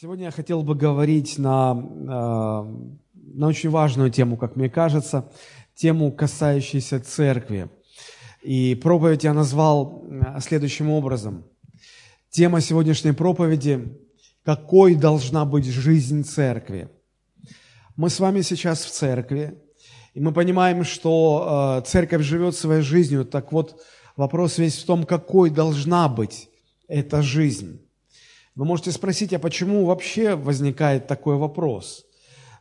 Сегодня я хотел бы говорить на, э, на очень важную тему, как мне кажется, тему, касающуюся церкви. И проповедь я назвал э, следующим образом. Тема сегодняшней проповеди – «Какой должна быть жизнь церкви?» Мы с вами сейчас в церкви, и мы понимаем, что э, церковь живет своей жизнью. Так вот, вопрос весь в том, какой должна быть эта жизнь. Вы можете спросить, а почему вообще возникает такой вопрос?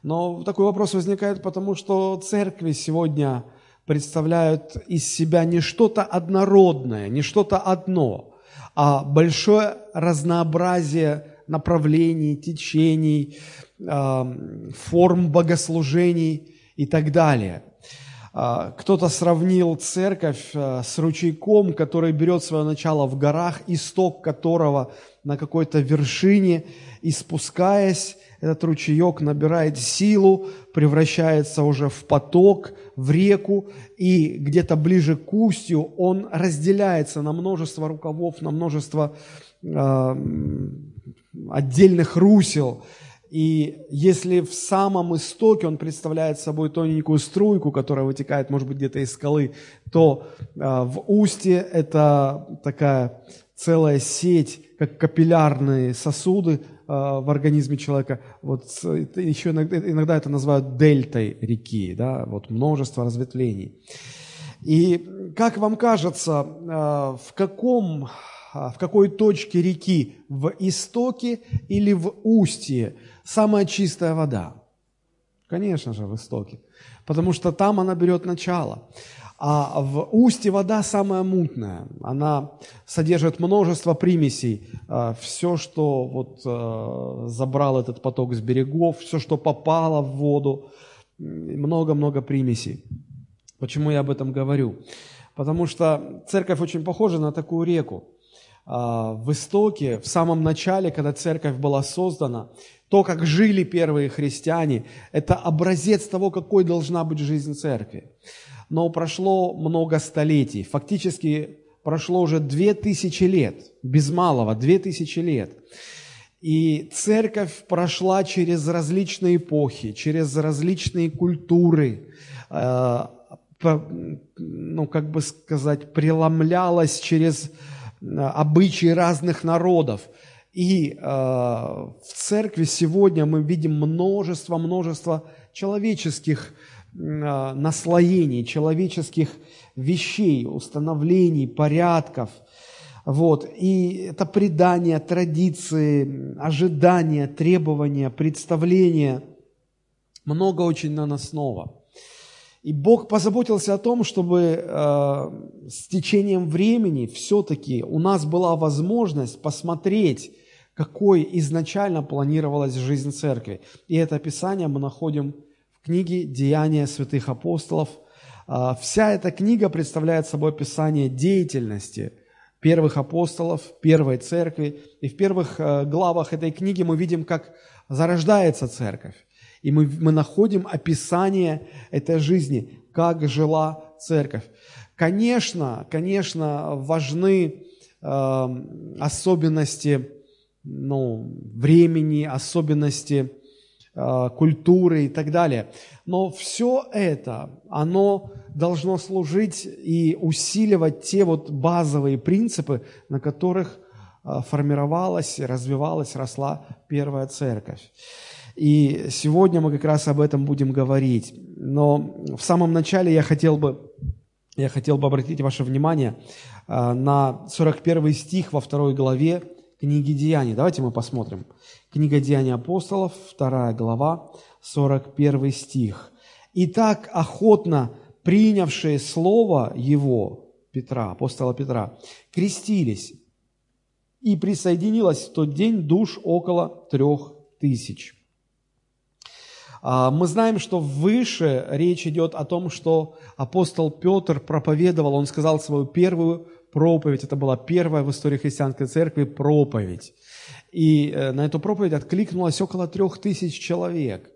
Но такой вопрос возникает потому, что церкви сегодня представляют из себя не что-то однородное, не что-то одно, а большое разнообразие направлений, течений, форм богослужений и так далее. А, кто-то сравнил церковь а, с ручейком, который берет свое начало в горах, исток которого на какой-то вершине, и спускаясь, этот ручеек набирает силу, превращается уже в поток, в реку, и где-то ближе к устью он разделяется на множество рукавов, на множество э, отдельных русел. И если в самом истоке он представляет собой тоненькую струйку, которая вытекает, может быть, где-то из скалы, то э, в устье это такая целая сеть, как капиллярные сосуды э, в организме человека. Вот еще иногда, иногда это называют дельтой реки, да, вот множество разветвлений. И как вам кажется, э, в каком в какой точке реки, в истоке или в устье, самая чистая вода? Конечно же, в истоке, потому что там она берет начало. А в устье вода самая мутная, она содержит множество примесей. А, все, что вот а, забрал этот поток с берегов, все, что попало в воду, много-много примесей. Почему я об этом говорю? Потому что церковь очень похожа на такую реку. А, в истоке, в самом начале, когда церковь была создана, то, как жили первые христиане, это образец того, какой должна быть жизнь церкви но прошло много столетий. Фактически прошло уже две тысячи лет, без малого, две тысячи лет. И церковь прошла через различные эпохи, через различные культуры, э, ну, как бы сказать, преломлялась через э, обычаи разных народов. И э, в церкви сегодня мы видим множество-множество человеческих а, наслоений, человеческих вещей, установлений, порядков. Вот. И это предания, традиции, ожидания, требования, представления. Много очень наносного. И Бог позаботился о том, чтобы э, с течением времени все-таки у нас была возможность посмотреть, какой изначально планировалась жизнь церкви. И это описание мы находим книги «Деяния святых апостолов». А, вся эта книга представляет собой описание деятельности первых апостолов, первой церкви. И в первых э, главах этой книги мы видим, как зарождается церковь. И мы, мы находим описание этой жизни, как жила церковь. Конечно, конечно, важны э, особенности ну, времени, особенности Э, культуры и так далее. Но все это, оно должно служить и усиливать те вот базовые принципы, на которых э, формировалась, развивалась, росла первая церковь. И сегодня мы как раз об этом будем говорить. Но в самом начале я хотел бы, я хотел бы обратить ваше внимание э, на 41 стих во второй главе книги Деяний. Давайте мы посмотрим. Книга Деяний апостолов, 2 глава, 41 стих. «Итак, охотно принявшие слово его, Петра, апостола Петра, крестились, и присоединилось в тот день душ около трех тысяч». А, мы знаем, что выше речь идет о том, что апостол Петр проповедовал, он сказал свою первую проповедь, это была первая в истории христианской церкви проповедь. И э, на эту проповедь откликнулось около трех тысяч человек.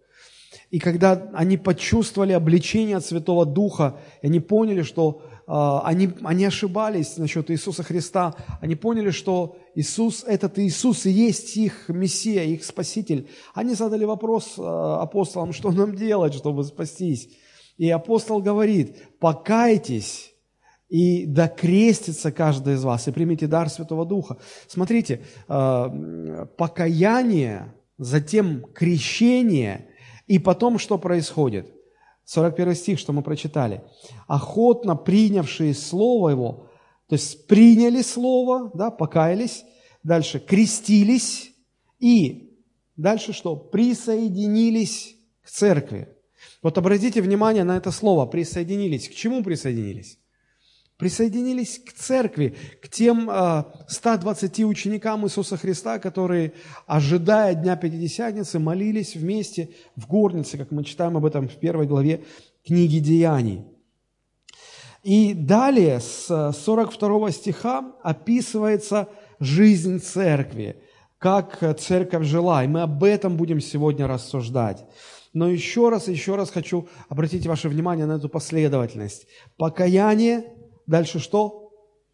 И когда они почувствовали обличение от Святого Духа, они поняли, что э, они, они ошибались насчет Иисуса Христа, они поняли, что Иисус, этот Иисус и есть их Мессия, их Спаситель, они задали вопрос э, апостолам, что нам делать, чтобы спастись. И апостол говорит, покайтесь и докрестится каждый из вас, и примите дар Святого Духа. Смотрите, э, покаяние, затем крещение, и потом что происходит? 41 стих, что мы прочитали. «Охотно принявшие Слово Его, то есть приняли Слово, да, покаялись, дальше крестились и дальше что? Присоединились к церкви. Вот обратите внимание на это слово «присоединились». К чему присоединились? Присоединились к церкви, к тем 120 а, ученикам Иисуса Христа, которые, ожидая Дня Пятидесятницы, молились вместе в горнице, как мы читаем об этом в первой главе книги Деяний. И далее с 42 стиха описывается жизнь церкви, как церковь жила, и мы об этом будем сегодня рассуждать. Но еще раз, еще раз хочу обратить ваше внимание на эту последовательность. Покаяние, дальше что?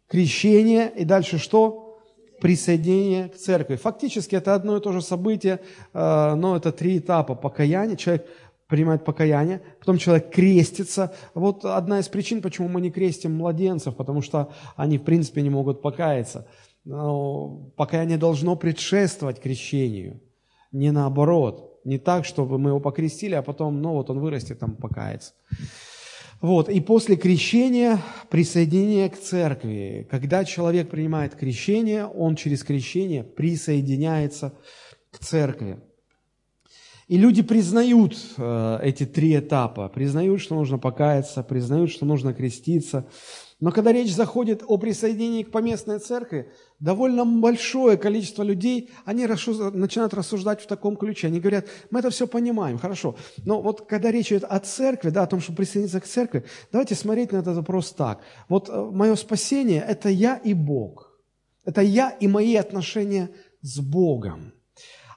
Крещение, и дальше что? Присоединение к церкви. Фактически это одно и то же событие, э, но это три этапа покаяния. Человек принимает покаяние, потом человек крестится. Вот одна из причин, почему мы не крестим младенцев, потому что они, в принципе, не могут покаяться. Но покаяние должно предшествовать крещению, не наоборот. Не так, чтобы мы его покрестили, а потом, ну вот он вырастет, там покается. Вот, и после крещения присоединение к церкви. Когда человек принимает крещение, он через крещение присоединяется к церкви. И люди признают э, эти три этапа, признают, что нужно покаяться, признают, что нужно креститься. Но когда речь заходит о присоединении к поместной церкви, довольно большое количество людей, они начинают рассуждать в таком ключе. Они говорят, мы это все понимаем, хорошо. Но вот когда речь идет о церкви, да, о том, чтобы присоединиться к церкви, давайте смотреть на этот вопрос так. Вот э, мое спасение – это я и Бог. Это я и мои отношения с Богом.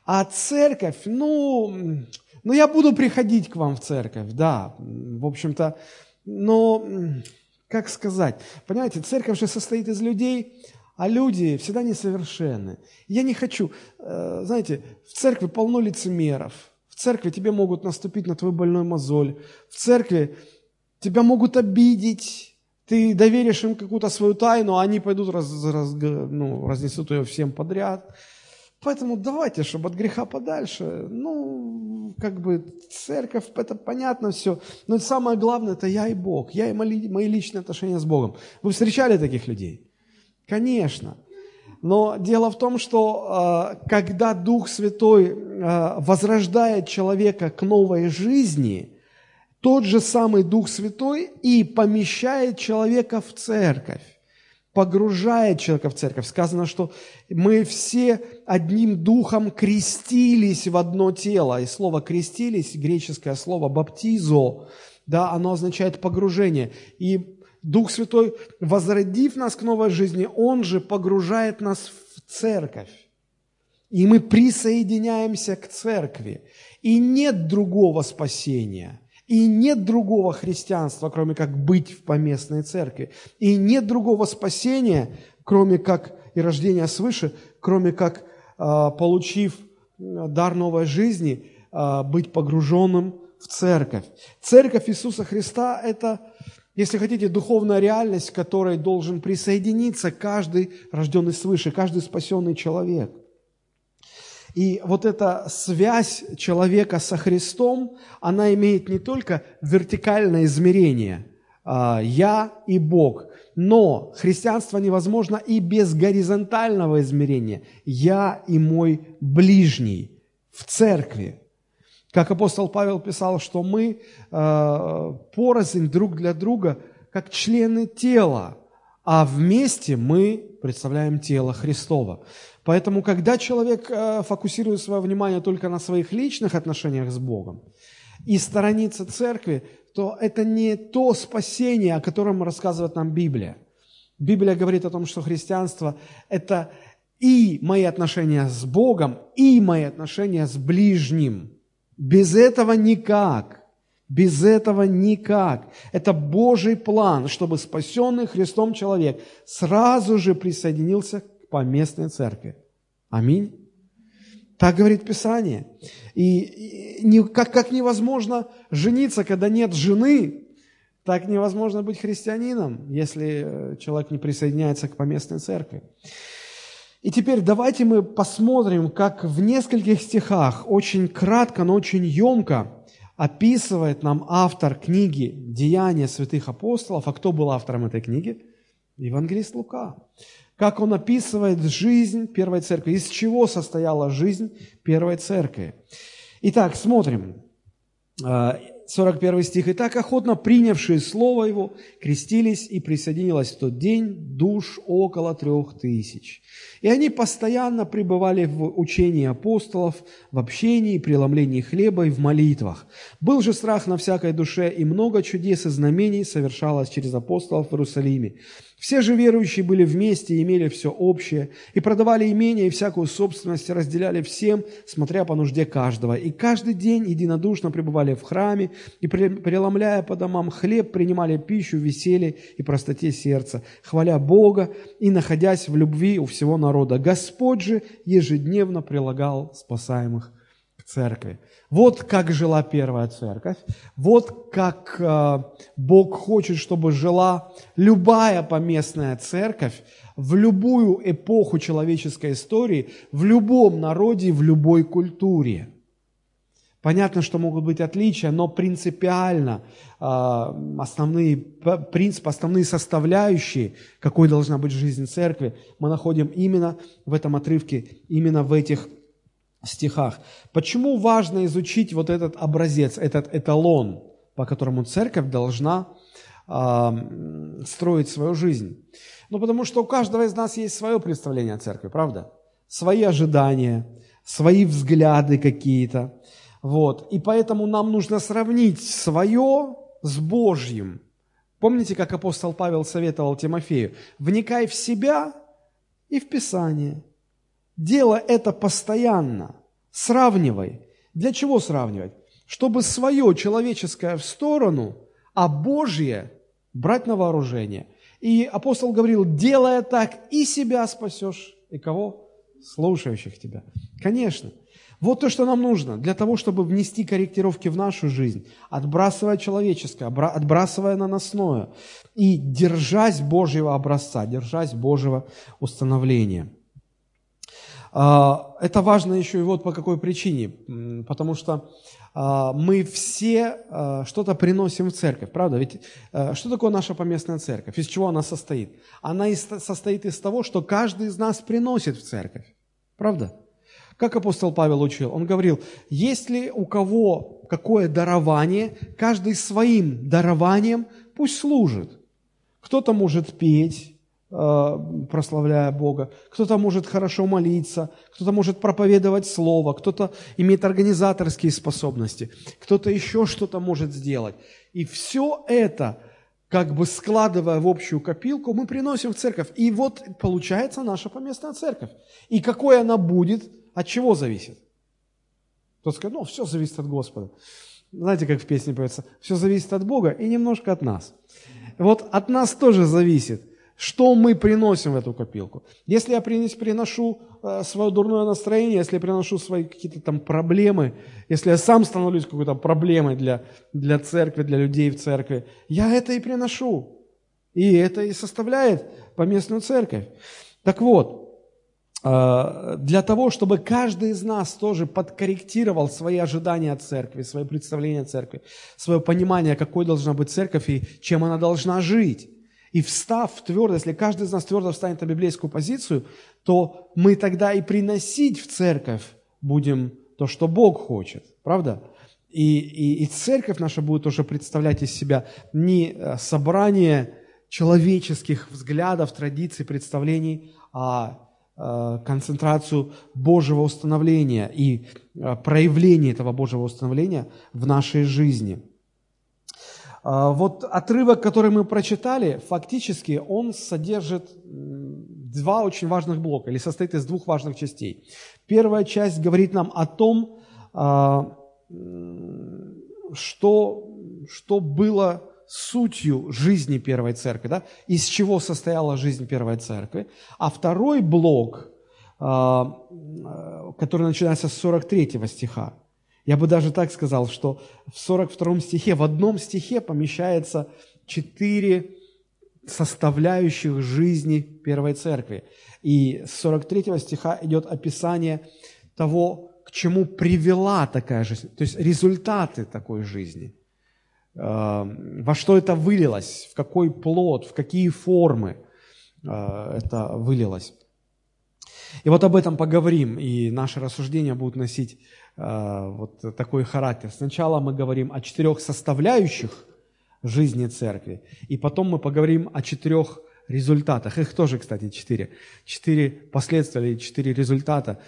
А церковь, ну, ну я буду приходить к вам в церковь, да, в общем-то, но, как сказать, понимаете, церковь же состоит из людей, а люди всегда несовершенны. Я не хочу, э, знаете, в церкви полно лицемеров, в церкви тебе могут наступить на твой больной мозоль, в церкви тебя могут обидеть, ты доверишь им какую-то свою тайну, а они пойдут, раз, раз, ну, разнесут ее всем подряд – Поэтому давайте, чтобы от греха подальше. Ну, как бы церковь, это понятно все. Но самое главное, это я и Бог. Я и мои, мои личные отношения с Богом. Вы встречали таких людей? Конечно. Но дело в том, что а, когда Дух Святой а, возрождает человека к новой жизни, тот же самый Дух Святой и помещает человека в церковь погружает человека в церковь. Сказано, что мы все одним духом крестились в одно тело. И слово «крестились», греческое слово «баптизо», да, оно означает погружение. И Дух Святой, возродив нас к новой жизни, Он же погружает нас в церковь. И мы присоединяемся к церкви. И нет другого спасения – и нет другого христианства, кроме как быть в поместной церкви. И нет другого спасения, кроме как и рождения свыше, кроме как, а, получив дар новой жизни, а, быть погруженным в церковь. Церковь Иисуса Христа – это, если хотите, духовная реальность, к которой должен присоединиться каждый рожденный свыше, каждый спасенный человек. И вот эта связь человека со Христом, она имеет не только вертикальное измерение а, «я» и «Бог», но христианство невозможно и без горизонтального измерения «я» и «мой ближний» в церкви. Как апостол Павел писал, что мы э, порознь друг для друга, как члены тела, а вместе мы представляем тело Христова. Поэтому, когда человек э, фокусирует свое внимание только на своих личных отношениях с Богом и сторонится церкви, то это не то спасение, о котором рассказывает нам Библия. Библия говорит о том, что христианство – это и мои отношения с Богом, и мои отношения с ближним. Без этого никак. Без этого никак. Это Божий план, чтобы спасенный Христом человек сразу же присоединился поместной церкви. Аминь. Так говорит Писание. И, как, как невозможно жениться, когда нет жены, так невозможно быть христианином, если э, человек не присоединяется к поместной церкви. И теперь давайте мы посмотрим, как в нескольких стихах, очень кратко, но очень емко описывает нам автор книги «Деяния святых апостолов». А кто был автором этой книги? Евангелист Лука как он описывает жизнь первой церкви, из чего состояла жизнь первой церкви. Итак, смотрим. 41 а, стих. «Итак, охотно принявшие Слово Его, крестились, и присоединилось в тот день душ около трех тысяч. И они постоянно пребывали в учении апостолов, в общении, преломлении хлеба и в молитвах. Был же страх на всякой душе, и много чудес и знамений совершалось через апостолов в Иерусалиме. Все же верующие были вместе имели все общее, и продавали имение и всякую собственность, разделяли всем, смотря по нужде каждого. И каждый день единодушно пребывали в храме, и, преломляя по домам хлеб, принимали пищу в веселье и простоте сердца, хваля Бога и находясь в любви у всего народа. Господь же ежедневно прилагал спасаемых церкви. Вот как жила первая церковь, вот как э, Бог хочет, чтобы жила любая поместная церковь в любую эпоху человеческой истории, в любом народе, в любой культуре. Понятно, что могут быть отличия, но принципиально э, основные принципы, основные составляющие, какой должна быть жизнь церкви, мы находим именно в этом отрывке, именно в этих стихах. Почему важно изучить вот этот образец, этот эталон, по которому церковь должна э, строить свою жизнь? Ну, потому что у каждого из нас есть свое представление о церкви, правда? Свои ожидания, свои взгляды какие-то. Вот. И поэтому нам нужно сравнить свое с Божьим. Помните, как апостол Павел советовал Тимофею? Вникай в себя и в Писание – Дело это постоянно. Сравнивай. Для чего сравнивать? Чтобы свое человеческое в сторону, а Божье брать на вооружение. И апостол говорил, делая так, и себя спасешь. И кого? Слушающих тебя. Конечно. Вот то, что нам нужно для того, чтобы внести корректировки в нашу жизнь, отбрасывая человеческое, отбрасывая наносное и держась Божьего образца, держась Божьего установления. А, это важно еще и вот по какой причине. Потому что а, мы все а, что-то приносим в церковь, правда? Ведь что такое наша поместная церковь? Из чего она состоит? Она состоит из того, что каждый из нас приносит в церковь, правда? Как апостол Павел учил? Он говорил, если у кого какое дарование, каждый своим дарованием пусть служит. Кто-то может петь, прославляя Бога, кто-то может хорошо молиться, кто-то может проповедовать Слово, кто-то имеет организаторские способности, кто-то еще что-то может сделать. И все это, как бы складывая в общую копилку, мы приносим в церковь. И вот получается наша поместная церковь. И какой она будет, от чего зависит? Кто скажет, ну, все зависит от Господа. Знаете, как в песне поется, все зависит от Бога и немножко от нас. Вот от нас тоже зависит что мы приносим в эту копилку? Если я приношу э, свое дурное настроение, если я приношу свои какие-то там проблемы, если я сам становлюсь какой-то проблемой для, для церкви, для людей в церкви, я это и приношу. И это и составляет поместную церковь. Так вот, э, для того, чтобы каждый из нас тоже подкорректировал свои ожидания от церкви, свои представления о церкви, свое понимание, какой должна быть церковь и чем она должна жить, и встав твердо, если каждый из нас твердо встанет на библейскую позицию, то мы тогда и приносить в церковь будем то, что Бог хочет. Правда? И, и, и церковь наша будет уже представлять из себя не э, собрание человеческих взглядов, традиций, представлений, а э, концентрацию Божьего установления и э, проявление этого Божьего установления в нашей жизни – вот отрывок, который мы прочитали, фактически он содержит два очень важных блока, или состоит из двух важных частей. Первая часть говорит нам о том, а, что, что было сутью жизни первой церкви, да, из чего состояла жизнь первой церкви. А второй блок, а, который начинается с 43 стиха, я бы даже так сказал, что в 42 стихе, в одном стихе помещается четыре составляющих жизни первой церкви. И с 43 стиха идет описание того, к чему привела такая жизнь, то есть результаты такой жизни. Э, во что это вылилось, в какой плод, в какие формы э, это вылилось. И вот об этом поговорим, и наши рассуждения будут носить вот такой характер. Сначала мы говорим о четырех составляющих жизни церкви, и потом мы поговорим о четырех результатах. Их тоже, кстати, четыре. Четыре последствия или четыре результата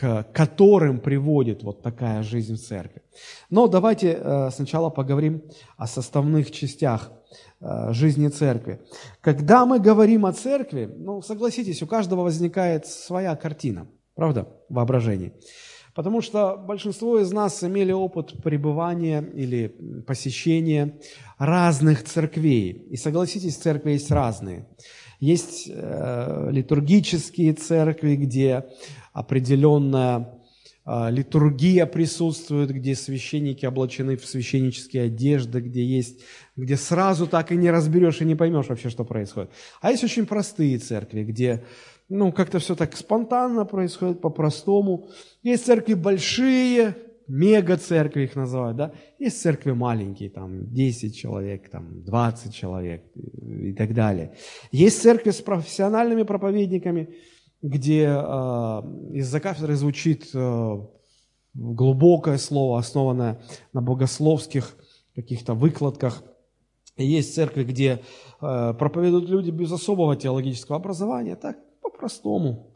к которым приводит вот такая жизнь в церкви. Но давайте э, сначала поговорим о составных частях э, жизни церкви. Когда мы говорим о церкви, ну, согласитесь, у каждого возникает своя картина, правда, воображение. Потому что большинство из нас имели опыт пребывания или посещения разных церквей. И согласитесь, церкви есть разные. Есть э, литургические церкви, где определенная а, литургия присутствует, где священники облачены в священнические одежды, где есть, где сразу так и не разберешь и не поймешь вообще, что происходит. А есть очень простые церкви, где ну, как-то все так спонтанно происходит, по-простому. Есть церкви большие, мега-церкви их называют, да? Есть церкви маленькие, там 10 человек, там 20 человек и так далее. Есть церкви с профессиональными проповедниками, где э, из-за кафедры звучит э, глубокое слово, основанное на богословских каких-то выкладках. И есть церкви, где э, проповедуют люди без особого теологического образования, так по-простому.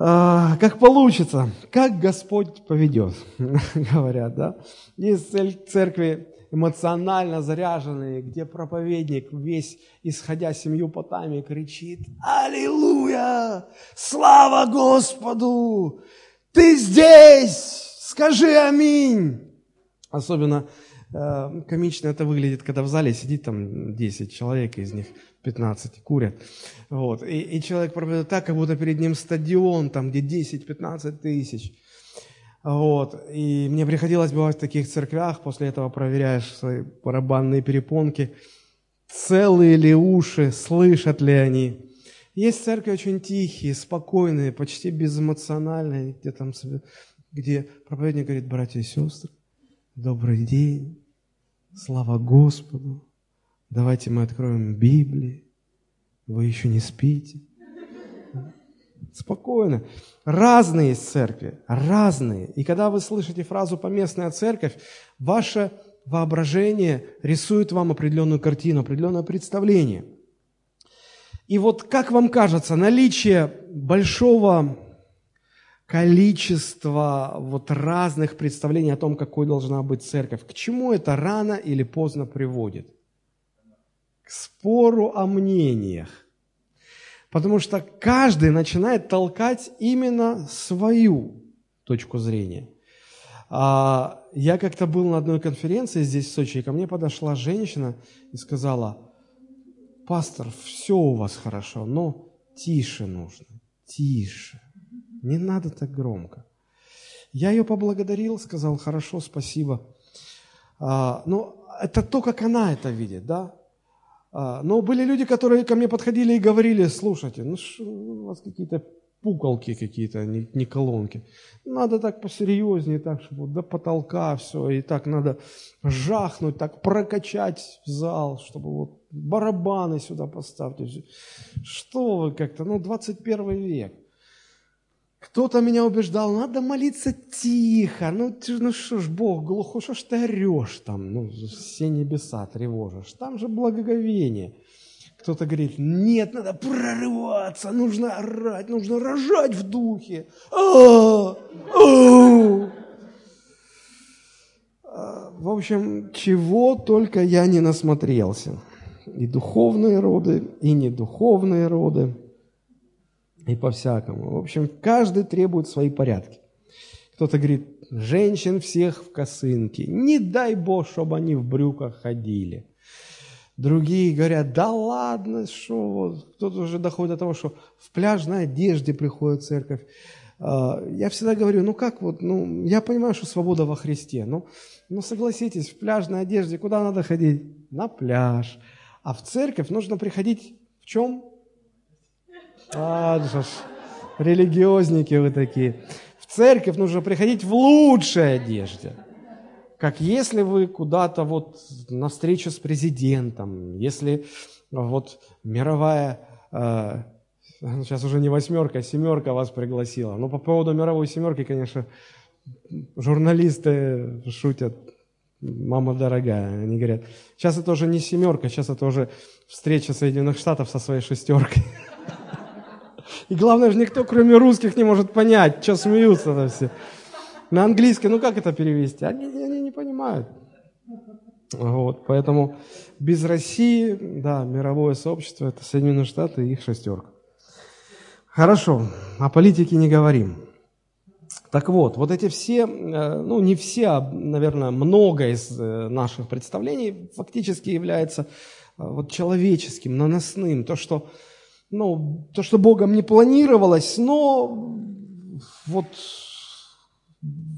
Э, как получится, как Господь поведет, говорят, да. Есть церкви эмоционально заряженные, где проповедник весь, исходя семью потами, кричит «Аллилуйя! Слава Господу! Ты здесь! Скажи аминь!» Особенно э, комично это выглядит, когда в зале сидит там 10 человек, из них 15 курят. Вот. И, и человек проповедует так, как будто перед ним стадион, там, где 10-15 тысяч. Вот. И мне приходилось бывать в таких церквях, после этого проверяешь свои барабанные перепонки, целые ли уши, слышат ли они. Есть церкви очень тихие, спокойные, почти безэмоциональные, где, там, где проповедник говорит, братья и сестры, добрый день, слава Господу, давайте мы откроем Библию, вы еще не спите. Спокойно. Разные церкви, разные. И когда вы слышите фразу «поместная церковь», ваше воображение рисует вам определенную картину, определенное представление. И вот как вам кажется, наличие большого количества вот разных представлений о том, какой должна быть церковь, к чему это рано или поздно приводит? К спору о мнениях. Потому что каждый начинает толкать именно свою точку зрения. А, я как-то был на одной конференции здесь, в Сочи, и ко мне подошла женщина и сказала, пастор, все у вас хорошо, но тише нужно, тише, не надо так громко. Я ее поблагодарил, сказал, хорошо, спасибо. А, но это то, как она это видит, да? А, но были люди, которые ко мне подходили и говорили, слушайте, ну что у вас какие-то пуколки какие-то, не, не колонки. Надо так посерьезнее, так, чтобы до потолка все, и так надо жахнуть, так прокачать в зал, чтобы вот барабаны сюда поставьте. Что вы как-то, ну, 21 век. Кто-то меня убеждал, надо молиться тихо. Ну, ты, ну что ж, Бог глухой, что ж ты орешь там, ну, все небеса тревожишь. Там же благоговение. Кто-то говорит, нет, надо прорываться, нужно орать, нужно рожать в духе. А, а. В общем, чего только я не насмотрелся. И духовные роды, и недуховные роды – и по-всякому. В общем, каждый требует свои порядки. Кто-то говорит, женщин всех в косынке. Не дай Бог, чтобы они в брюках ходили. Другие говорят, да ладно, что вот. Кто-то уже доходит до того, что в пляжной одежде приходит церковь. А, я всегда говорю, ну как вот, ну я понимаю, что свобода во Христе, но, ну согласитесь, в пляжной одежде куда надо ходить? На пляж. А в церковь нужно приходить в чем? А, ж, религиозники вы такие. В церковь нужно приходить в лучшей одежде. Как если вы куда-то вот на встречу с президентом, если вот мировая, э, сейчас уже не восьмерка, а семерка вас пригласила. Но по поводу мировой семерки, конечно, журналисты шутят, мама дорогая, они говорят, сейчас это уже не семерка, сейчас это уже встреча Соединенных Штатов со своей шестеркой. И главное же, никто, кроме русских, не может понять, что смеются-то все. На английский, ну как это перевести? Они, они не понимают. Вот, поэтому без России, да, мировое сообщество – это Соединенные Штаты и их шестерка. Хорошо, о политике не говорим. Так вот, вот эти все, э, ну не все, а, наверное, много из э, наших представлений фактически является э, вот человеческим, наносным. То, что ну, то, что Богом не планировалось, но вот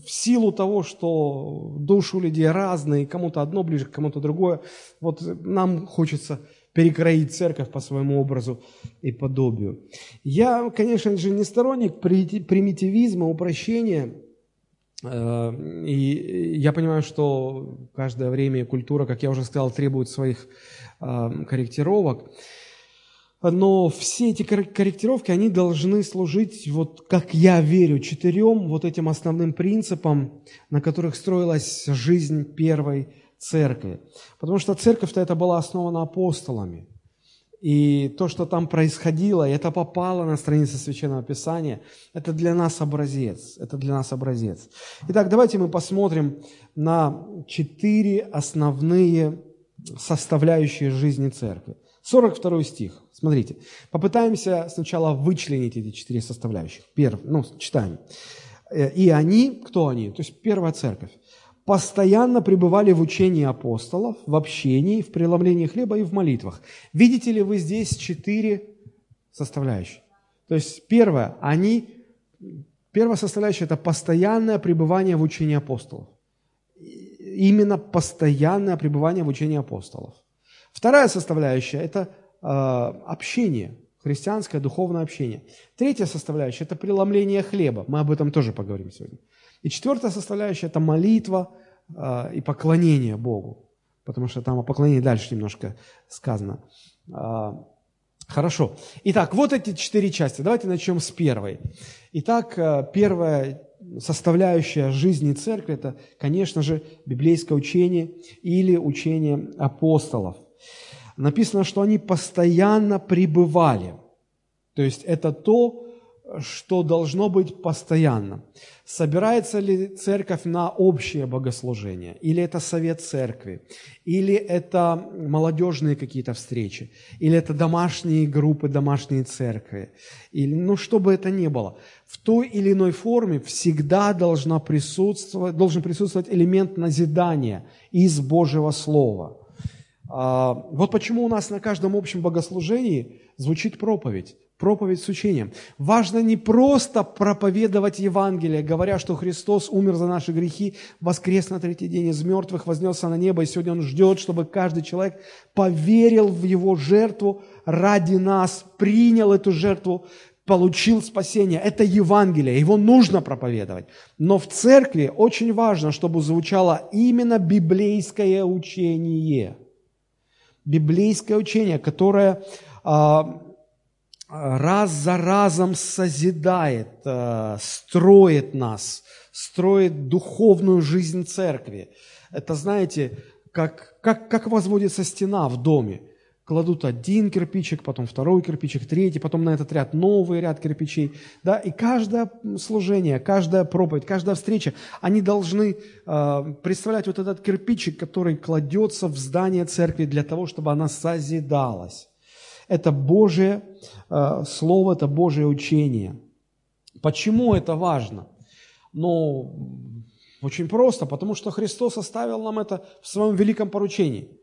в силу того, что души у людей разные, кому-то одно ближе, кому-то другое, вот нам хочется перекроить церковь по своему образу и подобию. Я, конечно же, не сторонник примитивизма, упрощения, э, и я понимаю, что каждое время и культура, как я уже сказал, требует своих э, корректировок но все эти корректировки, они должны служить, вот как я верю, четырем вот этим основным принципам, на которых строилась жизнь первой церкви. Потому что церковь-то это была основана апостолами. И то, что там происходило, и это попало на страницы Священного Писания, это для нас образец. Это для нас образец. Итак, давайте мы посмотрим на четыре основные составляющие жизни церкви. 42 стих. Смотрите. Попытаемся сначала вычленить эти четыре составляющих. Первый, ну, читаем. Э, «И они, кто они? То есть первая церковь, постоянно пребывали в учении апостолов, в общении, в преломлении хлеба и в молитвах». Видите ли вы здесь четыре составляющие? То есть первое, они, первая составляющая – это постоянное пребывание в учении апостолов. Именно постоянное пребывание в учении апостолов. Вторая составляющая – это общение, христианское духовное общение. Третья составляющая – это преломление хлеба. Мы об этом тоже поговорим сегодня. И четвертая составляющая – это молитва э, и поклонение Богу. Потому что там о поклонении дальше немножко сказано. Э, хорошо. Итак, вот эти четыре части. Давайте начнем с первой. Итак, э, первая составляющая жизни церкви – это, конечно же, библейское учение или учение апостолов – написано, что они постоянно пребывали. То есть это то, что должно быть постоянно. Собирается ли церковь на общее богослужение? Или это совет церкви? Или это молодежные какие-то встречи? Или это домашние группы, домашние церкви? Или, ну, что бы это ни было. В той или иной форме всегда должна присутствовать, должен присутствовать элемент назидания из Божьего Слова – вот почему у нас на каждом общем богослужении звучит проповедь, проповедь с учением. Важно не просто проповедовать Евангелие, говоря, что Христос умер за наши грехи, воскрес на третий день из мертвых, вознесся на небо, и сегодня Он ждет, чтобы каждый человек поверил в Его жертву ради нас, принял эту жертву, получил спасение. Это Евангелие, его нужно проповедовать. Но в церкви очень важно, чтобы звучало именно библейское учение – библейское учение, которое а, раз за разом созидает, а, строит нас, строит духовную жизнь церкви. Это, знаете, как, как, как возводится стена в доме кладут один кирпичик, потом второй кирпичик, третий, потом на этот ряд новый ряд кирпичей. Да? И каждое служение, каждая проповедь, каждая встреча, они должны э, представлять вот этот кирпичик, который кладется в здание церкви для того, чтобы она созидалась. Это Божье э, Слово, это Божье учение. Почему это важно? Ну, очень просто, потому что Христос оставил нам это в своем великом поручении –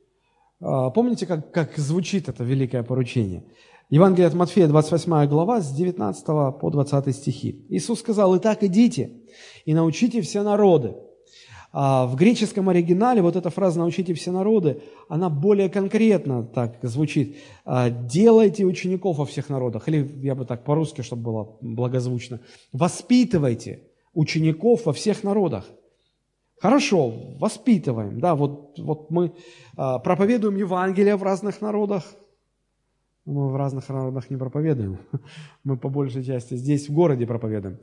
помните, как, как звучит это великое поручение? Евангелие от Матфея, 28 глава, с 19 по 20 стихи. Иисус сказал, «Итак, идите и научите все народы». А в греческом оригинале вот эта фраза «научите все народы», она более конкретно так звучит. А, «Делайте учеников во всех народах». Или я бы так по-русски, чтобы было благозвучно. «Воспитывайте учеников во всех народах». Хорошо, воспитываем. Да, вот, вот мы а, проповедуем Евангелие в разных народах. Мы в разных народах не проповедуем. Мы по большей части здесь, в городе проповедуем.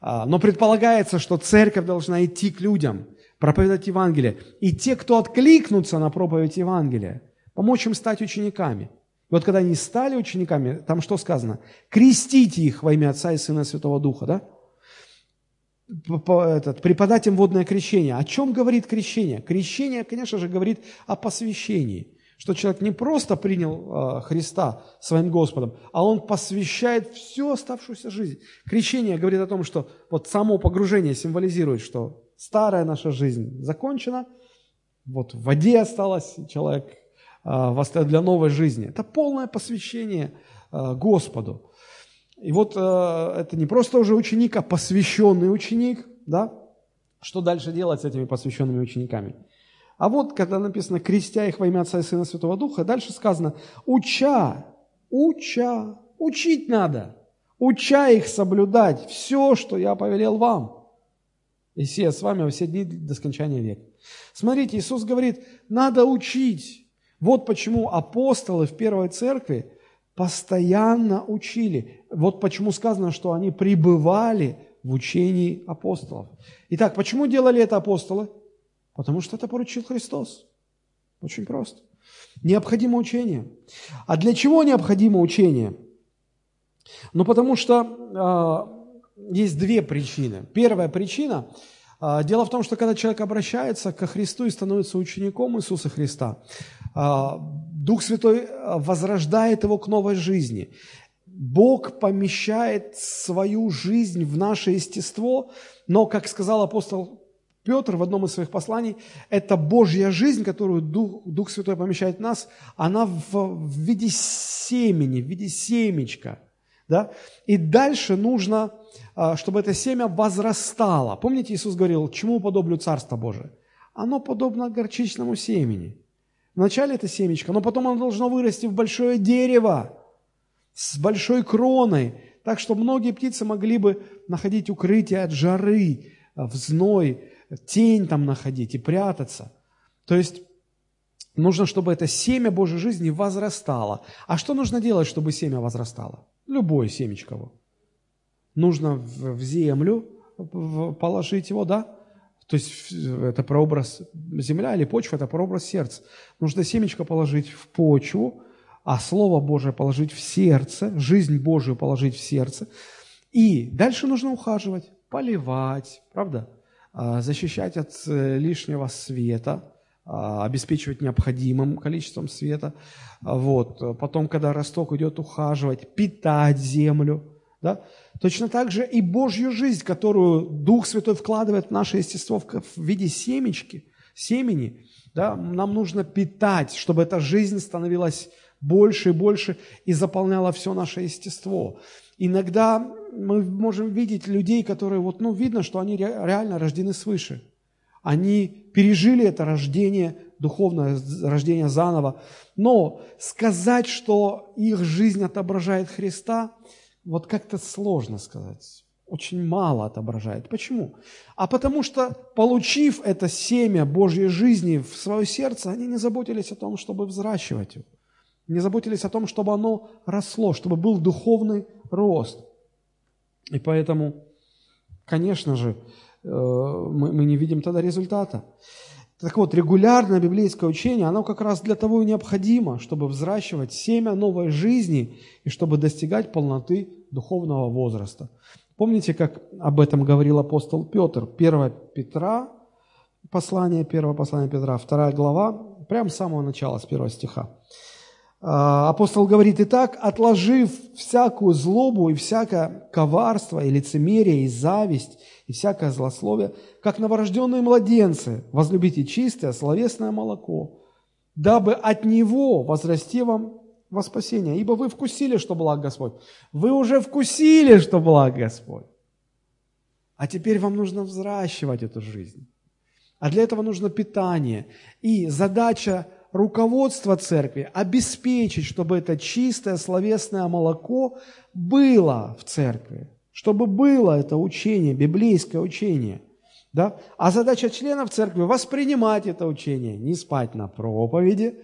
А, но предполагается, что церковь должна идти к людям, проповедовать Евангелие. И те, кто откликнутся на проповедь Евангелия, помочь им стать учениками. И вот когда они стали учениками, там что сказано? Крестите их во имя Отца и Сына и Святого Духа, да? Этот, преподать им водное крещение. О чем говорит крещение? Крещение, конечно же, говорит о посвящении. Что человек не просто принял э, Христа своим Господом, а он посвящает всю оставшуюся жизнь. Крещение говорит о том, что вот само погружение символизирует, что старая наша жизнь закончена, вот в воде осталось, человек э, для новой жизни. Это полное посвящение э, Господу. И вот э, это не просто уже ученик, а посвященный ученик, да? Что дальше делать с этими посвященными учениками? А вот, когда написано «крестя их во имя Отца и Сына Святого Духа», дальше сказано «уча, уча, учить надо, уча их соблюдать все, что я повелел вам». И все с вами во все дни до скончания века. Смотрите, Иисус говорит, надо учить. Вот почему апостолы в первой церкви постоянно учили. Вот почему сказано, что они пребывали в учении апостолов. Итак, почему делали это апостолы? Потому что это поручил Христос. Очень просто. Необходимо учение. А для чего необходимо учение? Ну, потому что э, есть две причины. Первая причина дело в том, что когда человек обращается ко Христу и становится учеником Иисуса Христа, э, Дух Святой возрождает его к новой жизни. Бог помещает свою жизнь в наше естество, но, как сказал апостол Петр в одном из своих посланий, это Божья жизнь, которую Дух, Дух Святой помещает в нас, она в, в виде семени, в виде семечка. Да? И дальше нужно, а, чтобы это семя возрастало. Помните, Иисус говорил, чему подоблю Царство Божие? Оно подобно горчичному семени. Вначале это семечко, но потом оно должно вырасти в большое дерево с большой кроной, так что многие птицы могли бы находить укрытие от жары, в зной, тень там находить и прятаться. То есть нужно, чтобы это семя Божьей жизни возрастало. А что нужно делать, чтобы семя возрастало? Любое семечко. Нужно в землю положить его, да? То есть это прообраз земля или почва, это прообраз сердца. Нужно семечко положить в почву, а Слово Божие положить в сердце, жизнь Божию положить в сердце. И дальше нужно ухаживать, поливать, правда? А, защищать от э, лишнего света, обеспечивать необходимым количеством света. Вот. Потом, когда росток идет, ухаживать, питать землю. Да? Точно так же и Божью жизнь, которую Дух Святой вкладывает в наше естество в виде семечки, семени, да? нам нужно питать, чтобы эта жизнь становилась больше и больше и заполняла все наше естество. Иногда мы можем видеть людей, которые, вот, ну, видно, что они реально рождены свыше. Они пережили это рождение, духовное рождение заново. Но сказать, что их жизнь отображает Христа, вот как-то сложно сказать. Очень мало отображает. Почему? А потому что, получив это семя Божьей жизни в свое сердце, они не заботились о том, чтобы взращивать его не заботились о том, чтобы оно росло, чтобы был духовный рост. И поэтому, конечно же, мы, мы не видим тогда результата. Так вот, регулярное библейское учение, оно как раз для того и необходимо, чтобы взращивать семя новой жизни и чтобы достигать полноты духовного возраста. Помните, как об этом говорил апостол Петр? 1 Петра, послание, 1 послание Петра, 2 глава, прямо с самого начала, с первого стиха. А, апостол говорит, итак, отложив всякую злобу и всякое коварство, и лицемерие, и зависть, и всякое злословие, как новорожденные младенцы, возлюбите чистое словесное молоко, дабы от Него возрасти вам во спасение. Ибо вы вкусили, что благ Господь. Вы уже вкусили, что благ Господь. А теперь вам нужно взращивать эту жизнь. А для этого нужно питание. И задача руководства церкви обеспечить, чтобы это чистое словесное молоко было в церкви, чтобы было это учение, библейское учение. Да? А задача членов церкви – воспринимать это учение, не спать на проповеди,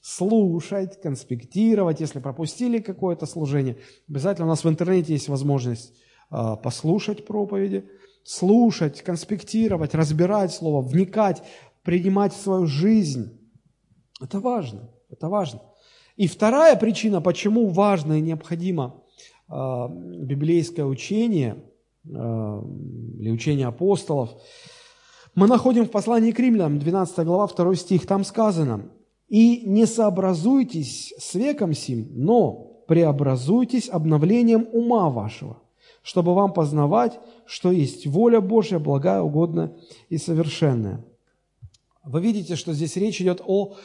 слушать, конспектировать, если пропустили какое-то служение. Обязательно у нас в интернете есть возможность э, послушать проповеди, слушать, конспектировать, разбирать слово, вникать, принимать в свою жизнь. Это важно, это важно. И вторая причина, почему важно и необходимо э, библейское учение – Э, или учение апостолов, мы находим в послании к римлянам, 12 глава, 2 стих, там сказано, «И не сообразуйтесь с веком сим, но преобразуйтесь обновлением ума вашего, чтобы вам познавать, что есть воля Божья, благая, угодная и совершенная». Вы видите, что здесь речь идет о,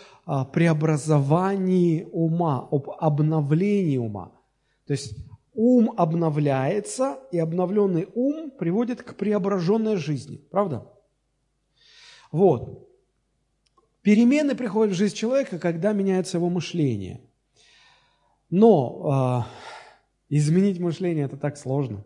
преобразовании ума, об обновлении ума. То есть ум обновляется, и обновленный ум приводит к преображенной жизни. Правда? Вот. Перемены приходят в жизнь человека, когда меняется его мышление. Но э, изменить мышление это так сложно.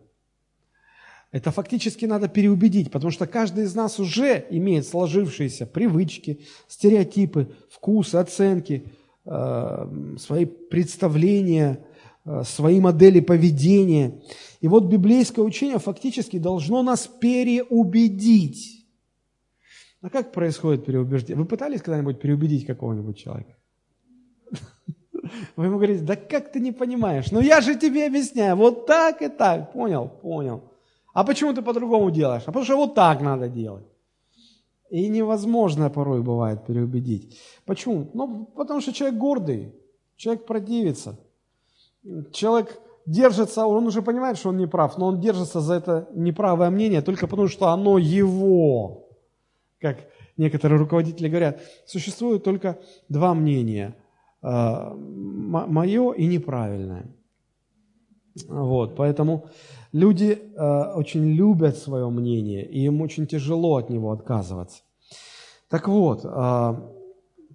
Это фактически надо переубедить, потому что каждый из нас уже имеет сложившиеся привычки, стереотипы, вкусы, оценки, э, свои представления – Э, свои модели поведения. И вот библейское учение фактически должно нас переубедить. А как происходит переубеждение? Вы пытались когда-нибудь переубедить какого-нибудь человека? Вы ему говорите, да как ты не понимаешь? Ну я же тебе объясняю, вот так и так. Понял? Понял. А почему ты по-другому делаешь? А потому что вот так надо делать. И невозможно порой бывает переубедить. Почему? Ну, потому что человек гордый, человек противится человек держится, он уже понимает, что он не прав, но он держится за это неправое мнение только потому, что оно его. Как некоторые руководители говорят, существует только два мнения, э, мое и неправильное. Вот, поэтому люди э, очень любят свое мнение, и им очень тяжело от него отказываться. Так вот, э,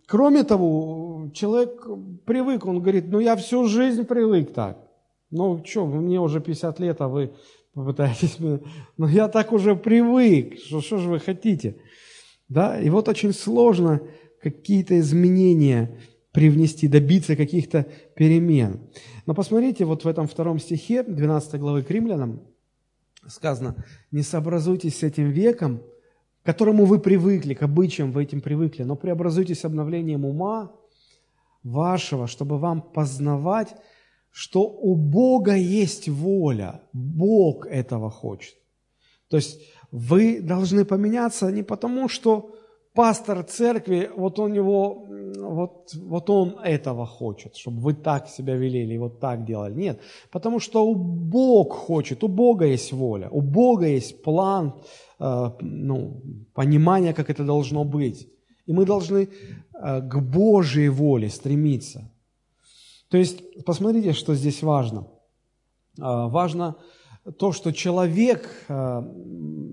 Кроме того, человек привык, он говорит, ну я всю жизнь привык так. Ну что, мне уже 50 лет, а вы попытаетесь... Ну я так уже привык, что, что же вы хотите? Да? И вот очень сложно какие-то изменения привнести, добиться каких-то перемен. Но посмотрите, вот в этом втором стихе 12 главы к римлянам сказано, «Не сообразуйтесь с этим веком, к которому вы привыкли, к обычаям вы этим привыкли, но преобразуйтесь обновлением ума вашего, чтобы вам познавать, что у Бога есть воля, Бог этого хочет. То есть вы должны поменяться не потому, что пастор церкви, вот у него, вот, вот он этого хочет, чтобы вы так себя вели или вот так делали. Нет, потому что у Бог хочет, у Бога есть воля, у Бога есть план, э, ну, понимание, как это должно быть. И мы должны э, к Божьей воле стремиться. То есть, посмотрите, что здесь важно. Э, важно то, что человек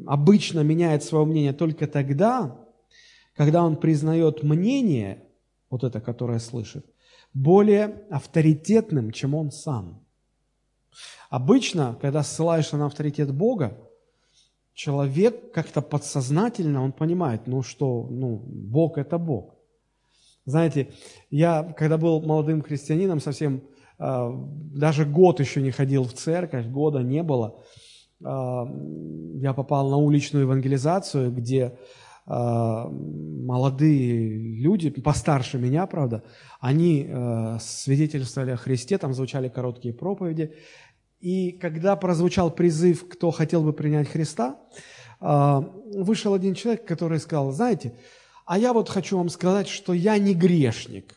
обычно меняет свое мнение только тогда, когда он признает мнение, вот это, которое слышит, более авторитетным, чем он сам. Обычно, когда ссылаешься на авторитет Бога, человек как-то подсознательно, он понимает, ну что, ну, Бог – это Бог. Знаете, я, когда был молодым христианином, совсем э, даже год еще не ходил в церковь, года не было, э, я попал на уличную евангелизацию, где молодые люди, постарше меня, правда, они э, свидетельствовали о Христе, там звучали короткие проповеди. И когда прозвучал призыв, кто хотел бы принять Христа, э, вышел один человек, который сказал, знаете, а я вот хочу вам сказать, что я не грешник,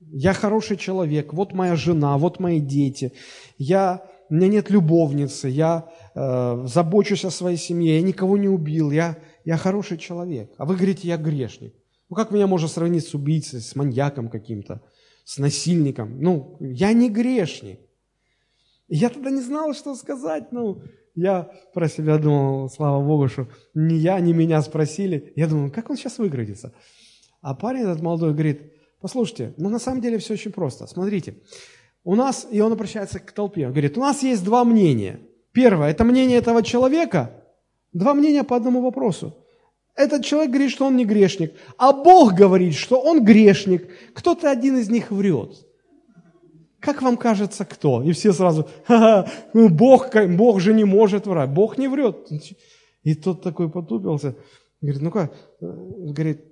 я хороший человек, вот моя жена, вот мои дети, я, у меня нет любовницы, я э, забочусь о своей семье, я никого не убил, я я хороший человек, а вы говорите, я грешник. Ну как меня можно сравнить с убийцей, с маньяком каким-то, с насильником? Ну, я не грешник. Я тогда не знал, что сказать. Ну, я про себя думал, слава Богу, что ни я, ни меня спросили. Я думал, как он сейчас выградится? А парень этот молодой говорит, послушайте, ну на самом деле все очень просто. Смотрите, у нас, и он обращается к толпе, он говорит, у нас есть два мнения. Первое, это мнение этого человека, два мнения по одному вопросу. Этот человек говорит, что он не грешник, а Бог говорит, что он грешник. Кто-то один из них врет. Как вам кажется, кто? И все сразу, ну Бог, Бог же не может врать, Бог не врет. И тот такой потупился, говорит, ну как, говорит,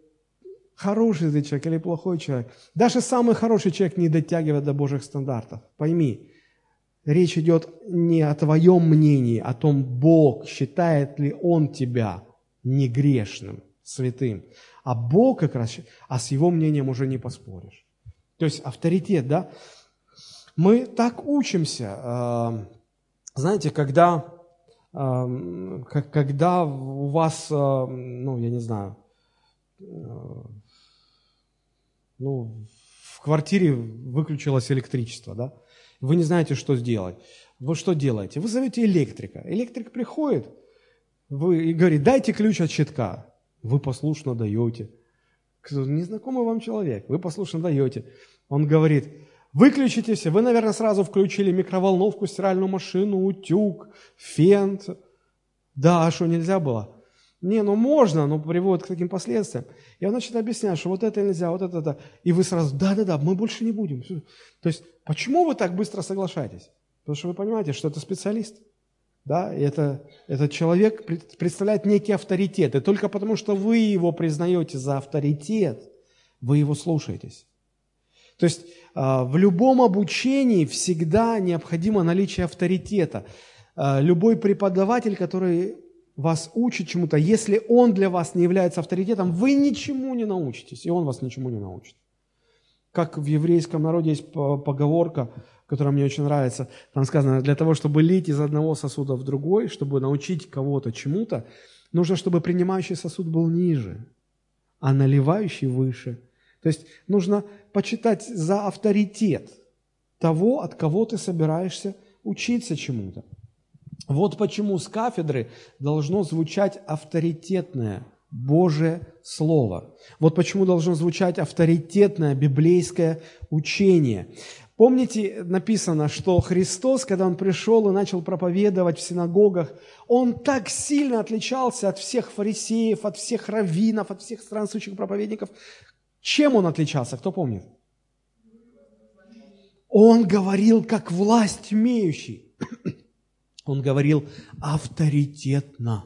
хороший ты человек или плохой человек. Даже самый хороший человек не дотягивает до Божьих стандартов. Пойми, речь идет не о твоем мнении, о том, Бог, считает ли Он тебя не грешным, святым. А Бог как раз, а с Его мнением уже не поспоришь. То есть авторитет, да? Мы так учимся. Э, знаете, когда, э, когда у вас, э, ну, я не знаю, ну, в квартире выключилось электричество, да? Вы не знаете, что сделать. Вы что делаете? Вы зовете электрика. Электрик приходит вы, и говорит, дайте ключ от щитка. Вы послушно даете. Незнакомый вам человек, вы послушно даете. Он говорит, выключите все. Вы, наверное, сразу включили микроволновку, стиральную машину, утюг, фен. Да, а что, нельзя было? Не, ну можно, но приводит к таким последствиям. И он начинает объяснять, что вот это нельзя, вот это, это. И вы сразу, да-да-да, мы больше не будем. То есть, почему вы так быстро соглашаетесь? Потому что вы понимаете, что это специалист. Да, и это, этот человек представляет некий авторитет. И только потому, что вы его признаете за авторитет, вы его слушаетесь. То есть а, в любом обучении всегда необходимо наличие авторитета. А, любой преподаватель, который вас учит чему-то, если он для вас не является авторитетом, вы ничему не научитесь, и он вас ничему не научит. Как в еврейском народе есть поговорка, которая мне очень нравится, там сказано, для того, чтобы лить из одного сосуда в другой, чтобы научить кого-то чему-то, нужно, чтобы принимающий сосуд был ниже, а наливающий выше. То есть нужно почитать за авторитет того, от кого ты собираешься учиться чему-то. Вот почему с кафедры должно звучать авторитетное Божие Слово. Вот почему должно звучать авторитетное библейское учение. Помните, написано, что Христос, когда Он пришел и начал проповедовать в синагогах, Он так сильно отличался от всех фарисеев, от всех раввинов, от всех странствующих проповедников. Чем Он отличался? Кто помнит? Он говорил как власть имеющий. Он говорил авторитетно.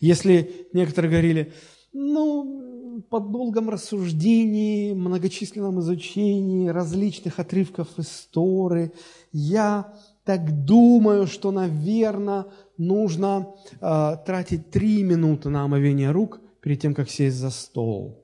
Если некоторые говорили, ну, под долгом рассуждении, многочисленном изучении различных отрывков истории, я так думаю, что, наверное, нужно э, тратить три минуты на омовение рук перед тем, как сесть за стол.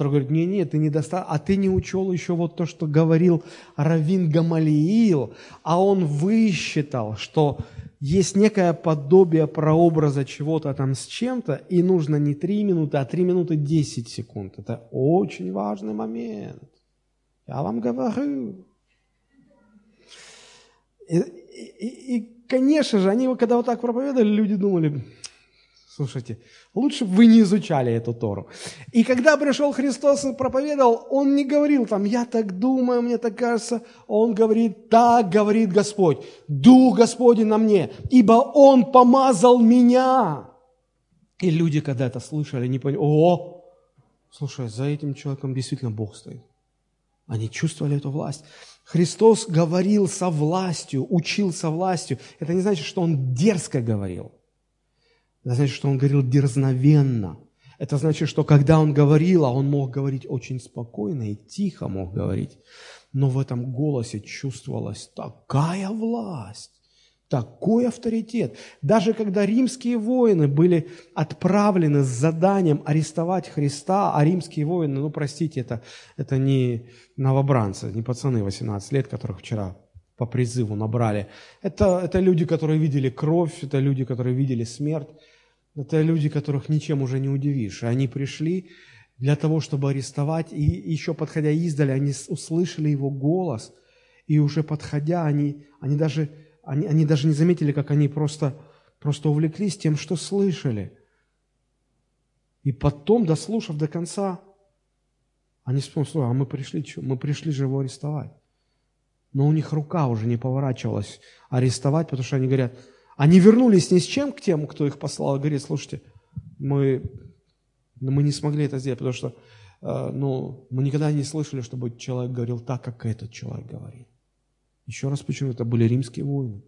Второй говорит, не, нет, ты не достал, а ты не учел еще вот то, что говорил Равин Гамалиил, а он высчитал, что есть некое подобие прообраза чего-то там с чем-то, и нужно не три минуты, а три минуты десять секунд. Это очень важный момент. Я вам говорю. И, и, и конечно же, они, когда вот так проповедовали, люди думали, Слушайте, лучше бы вы не изучали эту Тору. И когда пришел Христос и проповедовал, Он не говорил там, я так думаю, мне так кажется. Он говорит, так говорит Господь, Дух Господень на мне, ибо Он помазал меня. И люди, когда это слышали, не поняли, о, слушай, за этим человеком действительно Бог стоит. Они чувствовали эту власть. Христос говорил со властью, учил со властью. Это не значит, что Он дерзко говорил – это значит, что он говорил дерзновенно. Это значит, что когда он говорил, а он мог говорить очень спокойно и тихо мог говорить, но в этом голосе чувствовалась такая власть, такой авторитет. Даже когда римские воины были отправлены с заданием арестовать Христа, а римские воины, ну простите, это, это не новобранцы, не пацаны 18 лет, которых вчера по призыву набрали. Это, это люди, которые видели кровь, это люди, которые видели смерть. Это люди, которых ничем уже не удивишь. И они пришли для того, чтобы арестовать, и еще подходя издали, они услышали его голос, и уже подходя, они, они, даже, они, они даже не заметили, как они просто, просто увлеклись тем, что слышали. И потом, дослушав до конца, они вспомнили, а мы пришли, мы пришли же его арестовать. Но у них рука уже не поворачивалась арестовать, потому что они говорят, они вернулись ни с чем к тем, кто их послал, и говорит, слушайте, мы, мы не смогли это сделать, потому что э, ну, мы никогда не слышали, чтобы человек говорил так, как этот человек говорит. Еще раз почему это были римские воины.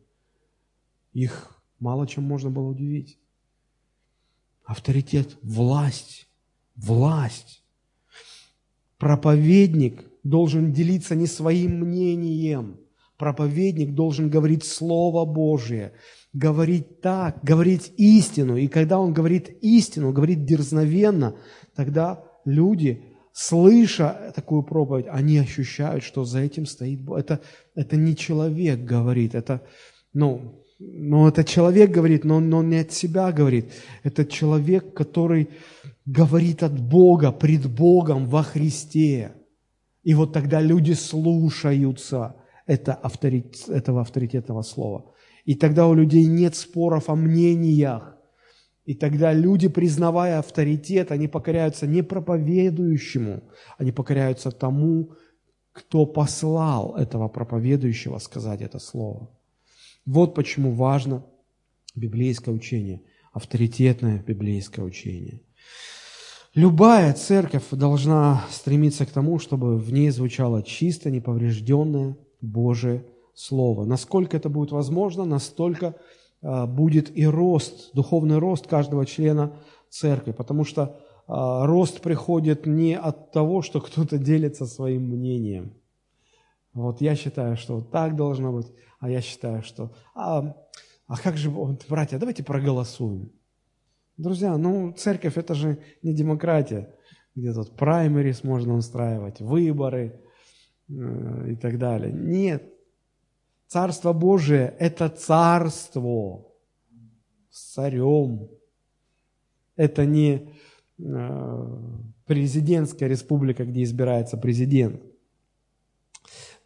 Их мало чем можно было удивить. Авторитет, власть, власть. Проповедник должен делиться не своим мнением. Проповедник должен говорить Слово Божие, говорить так, говорить истину. И когда он говорит истину, говорит дерзновенно, тогда люди, слыша такую проповедь, они ощущают, что за этим стоит Бог. Это, это не человек говорит, это, ну, но это человек говорит, но, но не от себя говорит. Это человек, который говорит от Бога, пред Богом во Христе. И вот тогда люди слушаются это авторит, этого авторитетного слова. И тогда у людей нет споров о мнениях. И тогда люди, признавая авторитет, они покоряются не проповедующему, они покоряются тому, кто послал этого проповедующего сказать это слово. Вот почему важно библейское учение, авторитетное библейское учение – Любая церковь должна стремиться к тому, чтобы в ней звучало чисто, неповрежденное Божие Слово. Насколько это будет возможно, настолько а, будет и рост, духовный рост каждого члена церкви, потому что а, рост приходит не от того, что кто-то делится своим мнением. Вот я считаю, что так должно быть, а я считаю, что... А, а как же, братья, давайте проголосуем. Друзья, ну церковь это же не демократия, где тут праймерис можно устраивать, выборы э, и так далее. Нет. Царство Божие – это царство с царем. Это не э, президентская республика, где избирается президент.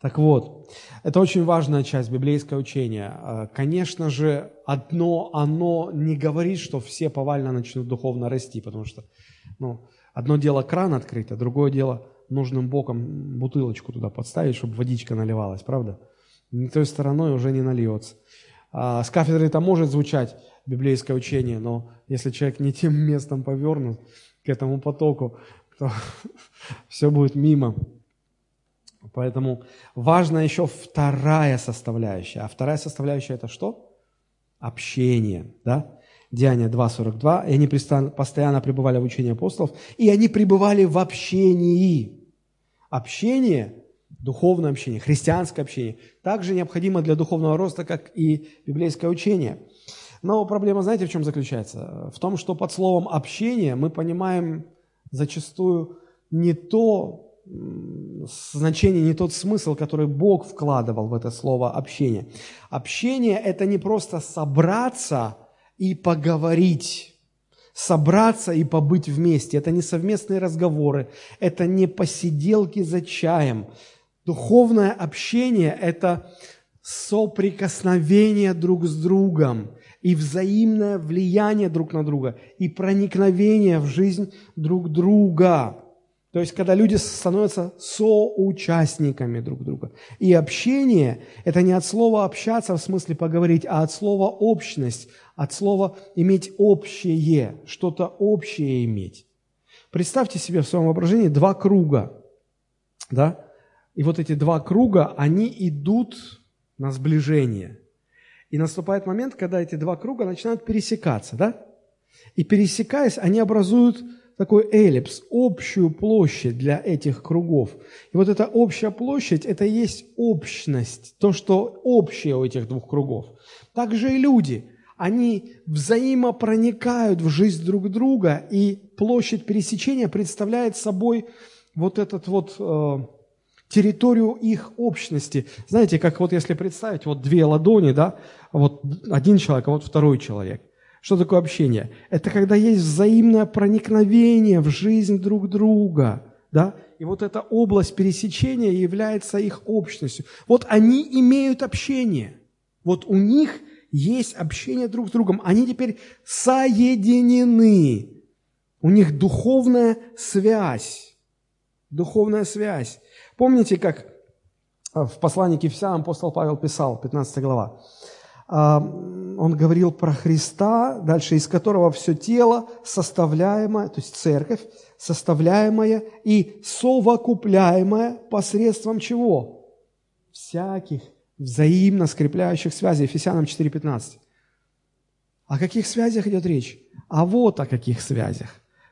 Так вот, это очень важная часть библейского учения. А, конечно же, одно оно не говорит, что все повально начнут духовно расти, потому что ну, одно дело кран открыть, а другое дело нужным боком бутылочку туда подставить, чтобы водичка наливалась, правда? Ни той стороной уже не нальется. А с кафедры это может звучать библейское учение, но если человек не тем местом повернут к этому потоку, то все будет мимо. Поэтому важна еще вторая составляющая. А вторая составляющая это что? Общение. Да? Деяние 2.42. И они постоянно пребывали в учении апостолов, и они пребывали в общении. Общение, духовное общение, христианское общение, также необходимо для духовного роста, как и библейское учение. Но проблема, знаете, в чем заключается? В том, что под словом «общение» мы понимаем зачастую не то, значение, не тот смысл, который Бог вкладывал в это слово общение. Общение – это не просто собраться и поговорить, собраться и побыть вместе. Это не совместные разговоры, это не посиделки за чаем. Духовное общение – это соприкосновение друг с другом и взаимное влияние друг на друга, и проникновение в жизнь друг друга. То есть, когда люди становятся соучастниками друг друга. И общение – это не от слова «общаться» в смысле поговорить, а от слова «общность», от слова «иметь общее», что-то общее иметь. Представьте себе в своем воображении два круга, да? И вот эти два круга, они идут на сближение. И наступает момент, когда эти два круга начинают пересекаться, да? И пересекаясь, они образуют такой эллипс, общую площадь для этих кругов. И вот эта общая площадь – это и есть общность, то, что общее у этих двух кругов. Также и люди, они взаимопроникают в жизнь друг друга, и площадь пересечения представляет собой вот этот вот э, территорию их общности. Знаете, как вот если представить, вот две ладони, да, вот один человек, а вот второй человек – Что такое общение? Это когда есть взаимное проникновение в жизнь друг друга, да? И вот эта область пересечения является их общностью. Вот они имеют общение. Вот у них есть общение друг с другом. Они теперь соединены. У них духовная связь. Духовная связь. Помните, как в послании к Ефесянам апостол Павел писал, 15 глава, а, он говорил про Христа, дальше, из которого все тело составляемое, то есть церковь, составляемая и совокупляемая посредством чего? Всяких взаимно скрепляющих связей. Ефесянам 4.15. О каких связях идет речь? А вот о каких связях.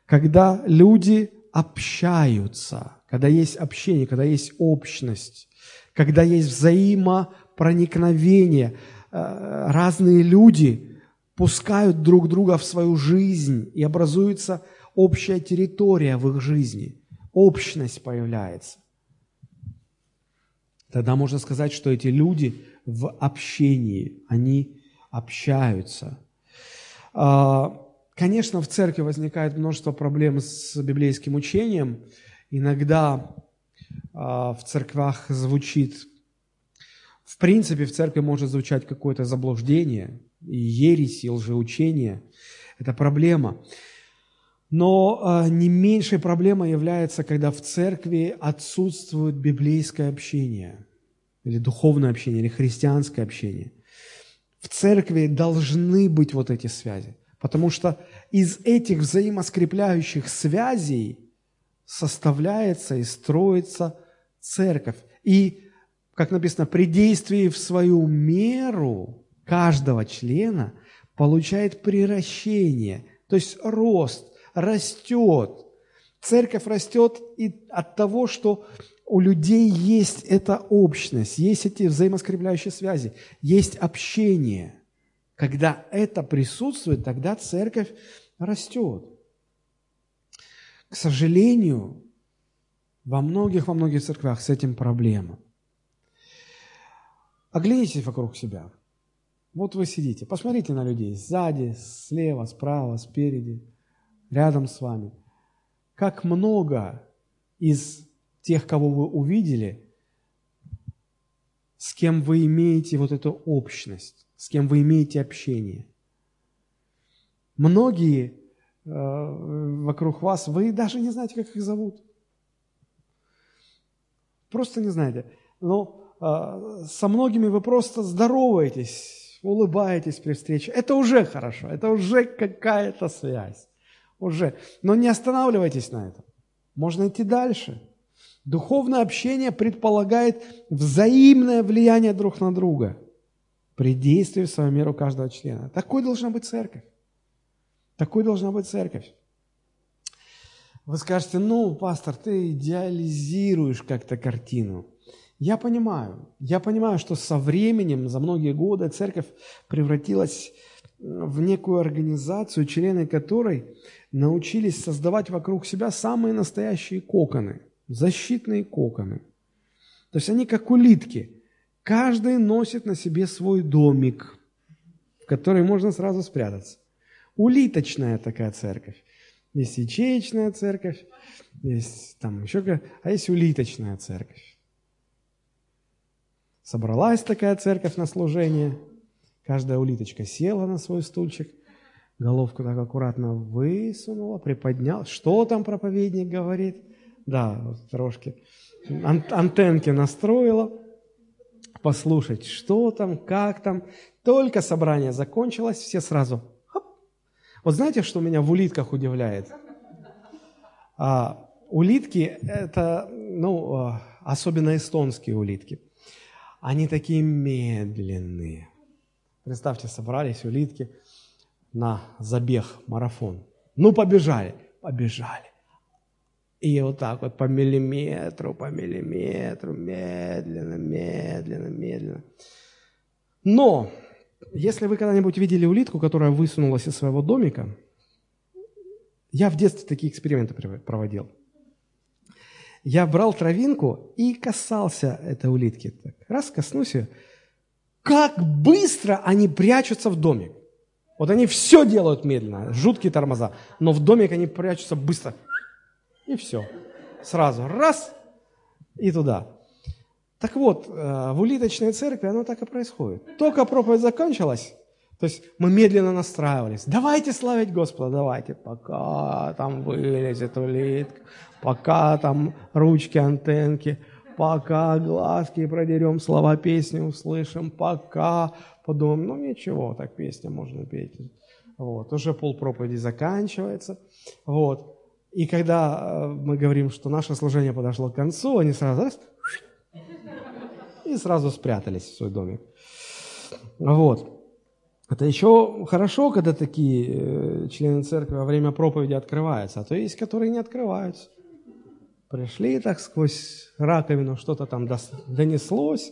Когда люди общаются, когда есть общение, когда есть общность, когда есть взаимопроникновение, э, разные люди пускают друг друга в свою жизнь, и образуется общая территория в их жизни, общность появляется. Тогда можно сказать, что эти люди в общении, они общаются. А, конечно, в церкви возникает множество проблем с библейским учением. Иногда а, в церквях звучит, в принципе, в церкви может звучать какое-то заблуждение, и ересь, и лжеучение. Это проблема. Но э, не меньшей проблемой является, когда в церкви отсутствует библейское общение, или духовное общение, или христианское общение. В церкви должны быть вот эти связи, потому что из этих взаимоскрепляющих связей составляется и строится церковь. И, как написано, при действии в свою меру каждого члена получает приращение, то есть рост, растет. Церковь растет и от того, что у людей есть эта общность, есть эти взаимоскрепляющие связи, есть общение. Когда это присутствует, тогда церковь растет. К сожалению, во многих, во многих церквях с этим проблема. Оглянитесь вокруг себя. Вот вы сидите, посмотрите на людей сзади, слева, справа, спереди – рядом с вами. Как много из тех, кого вы увидели, с кем вы имеете вот эту общность, с кем вы имеете общение. Многие вокруг вас, вы даже не знаете, как их зовут. Просто не знаете. Но э, со многими вы просто здороваетесь, улыбаетесь при встрече. Это уже хорошо, это уже какая-то связь уже. Но не останавливайтесь на этом. Можно идти дальше. Духовное общение предполагает взаимное влияние друг на друга при действии в свою меру каждого члена. Такой должна быть церковь. Такой должна быть церковь. Вы скажете, ну, пастор, ты идеализируешь как-то картину. Я понимаю, я понимаю, что со временем, за многие годы церковь превратилась в некую организацию, члены которой научились создавать вокруг себя самые настоящие коконы, защитные коконы. То есть они как улитки. Каждый носит на себе свой домик, в который можно сразу спрятаться. Улиточная такая церковь. Есть ячеечная церковь, есть там еще а есть улиточная церковь. Собралась такая церковь на служение, каждая улиточка села на свой стульчик – головку так аккуратно высунула, приподнял. Что там проповедник говорит? Да, трошки ан- антенки настроила, послушать, что там, как там. Только собрание закончилось, все сразу. Вот знаете, что меня в улитках удивляет? А, улитки – это, ну, а, особенно эстонские улитки. Они такие медленные. Представьте, собрались улитки – на забег, марафон. Ну, побежали, побежали. И вот так вот по миллиметру, по миллиметру, медленно, медленно, медленно. Но, если вы когда-нибудь видели улитку, которая высунулась из своего домика, я в детстве такие эксперименты проводил. Я брал травинку и касался этой улитки. Так, раз, коснусь ее. Как быстро они прячутся в домик. Вот они все делают медленно, жуткие тормоза, но в домик они прячутся быстро. И все. Сразу раз и туда. Так вот, э, в улиточной церкви оно так и происходит. Только проповедь закончилась, то есть мы медленно настраивались. Давайте славить Господа, давайте, пока там вылезет улитка, пока там ручки, антенки, пока глазки продерем, слова песни услышим, пока подумаем, ну ничего, так песня можно петь. Вот, уже пол проповеди заканчивается. Вот. И когда э, мы говорим, что наше служение подошло к концу, они сразу раз, и сразу спрятались в свой домик. Вот. Это еще хорошо, когда такие э, члены церкви во время проповеди открываются, а то есть, которые не открываются. Пришли так сквозь раковину, что-то там донеслось.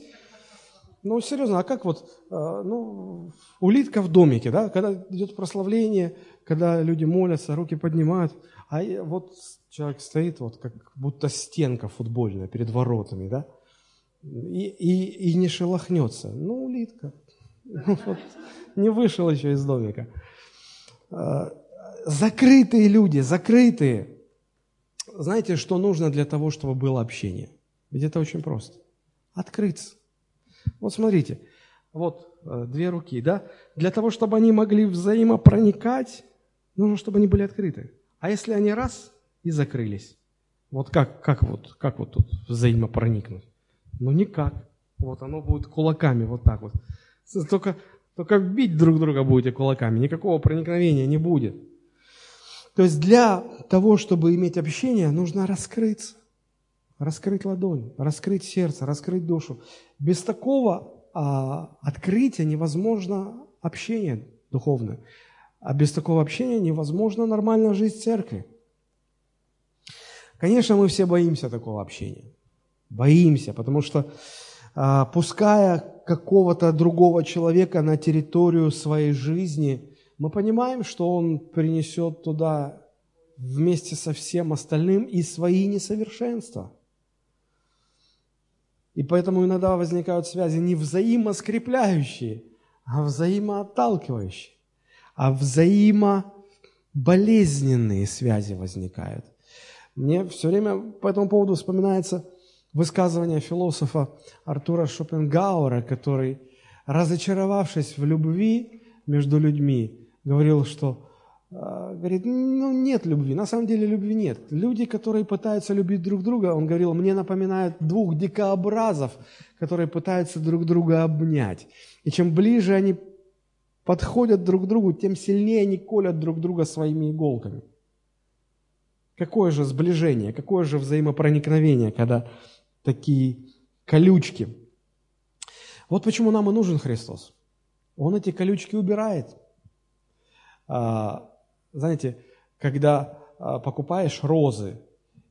Ну, серьезно, а как вот, э, ну, улитка в домике, да, когда идет прославление, когда люди молятся, руки поднимают, а вот человек стоит вот как будто стенка футбольная перед воротами, да, и, и, и не шелохнется. Ну, улитка. Ну, не вышел еще из домика. А, закрытые люди, закрытые. Знаете, что нужно для того, чтобы было общение? Ведь это очень просто. Открыться. Вот смотрите, вот э, две руки, да? Для того, чтобы они могли взаимопроникать, нужно, чтобы они были открыты. А если они раз и закрылись, вот как, как, вот, как вот тут взаимопроникнуть? Ну никак. Вот оно будет кулаками вот так вот. Только только бить друг друга будете кулаками, никакого проникновения не будет. То есть для того, чтобы иметь общение, нужно раскрыться. Раскрыть ладонь, раскрыть сердце, раскрыть душу. Без такого а, открытия невозможно общение духовное. А без такого общения невозможно нормальная жизнь церкви. Конечно, мы все боимся такого общения. Боимся, потому что а, пуская какого-то другого человека на территорию своей жизни, мы понимаем, что он принесет туда вместе со всем остальным и свои несовершенства. И поэтому иногда возникают связи не взаимоскрепляющие, а взаимоотталкивающие, а взаимоболезненные связи возникают. Мне все время по этому поводу вспоминается высказывание философа Артура Шопенгауэра, который, разочаровавшись в любви между людьми, говорил, что э, говорит, ну нет любви, на самом деле любви нет. Люди, которые пытаются любить друг друга, он говорил, мне напоминают двух дикообразов, которые пытаются друг друга обнять. И чем ближе они подходят друг к другу, тем сильнее они колят друг друга своими иголками. Какое же сближение, какое же взаимопроникновение, когда такие колючки. Вот почему нам и нужен Христос. Он эти колючки убирает. А, знаете, когда а, покупаешь розы,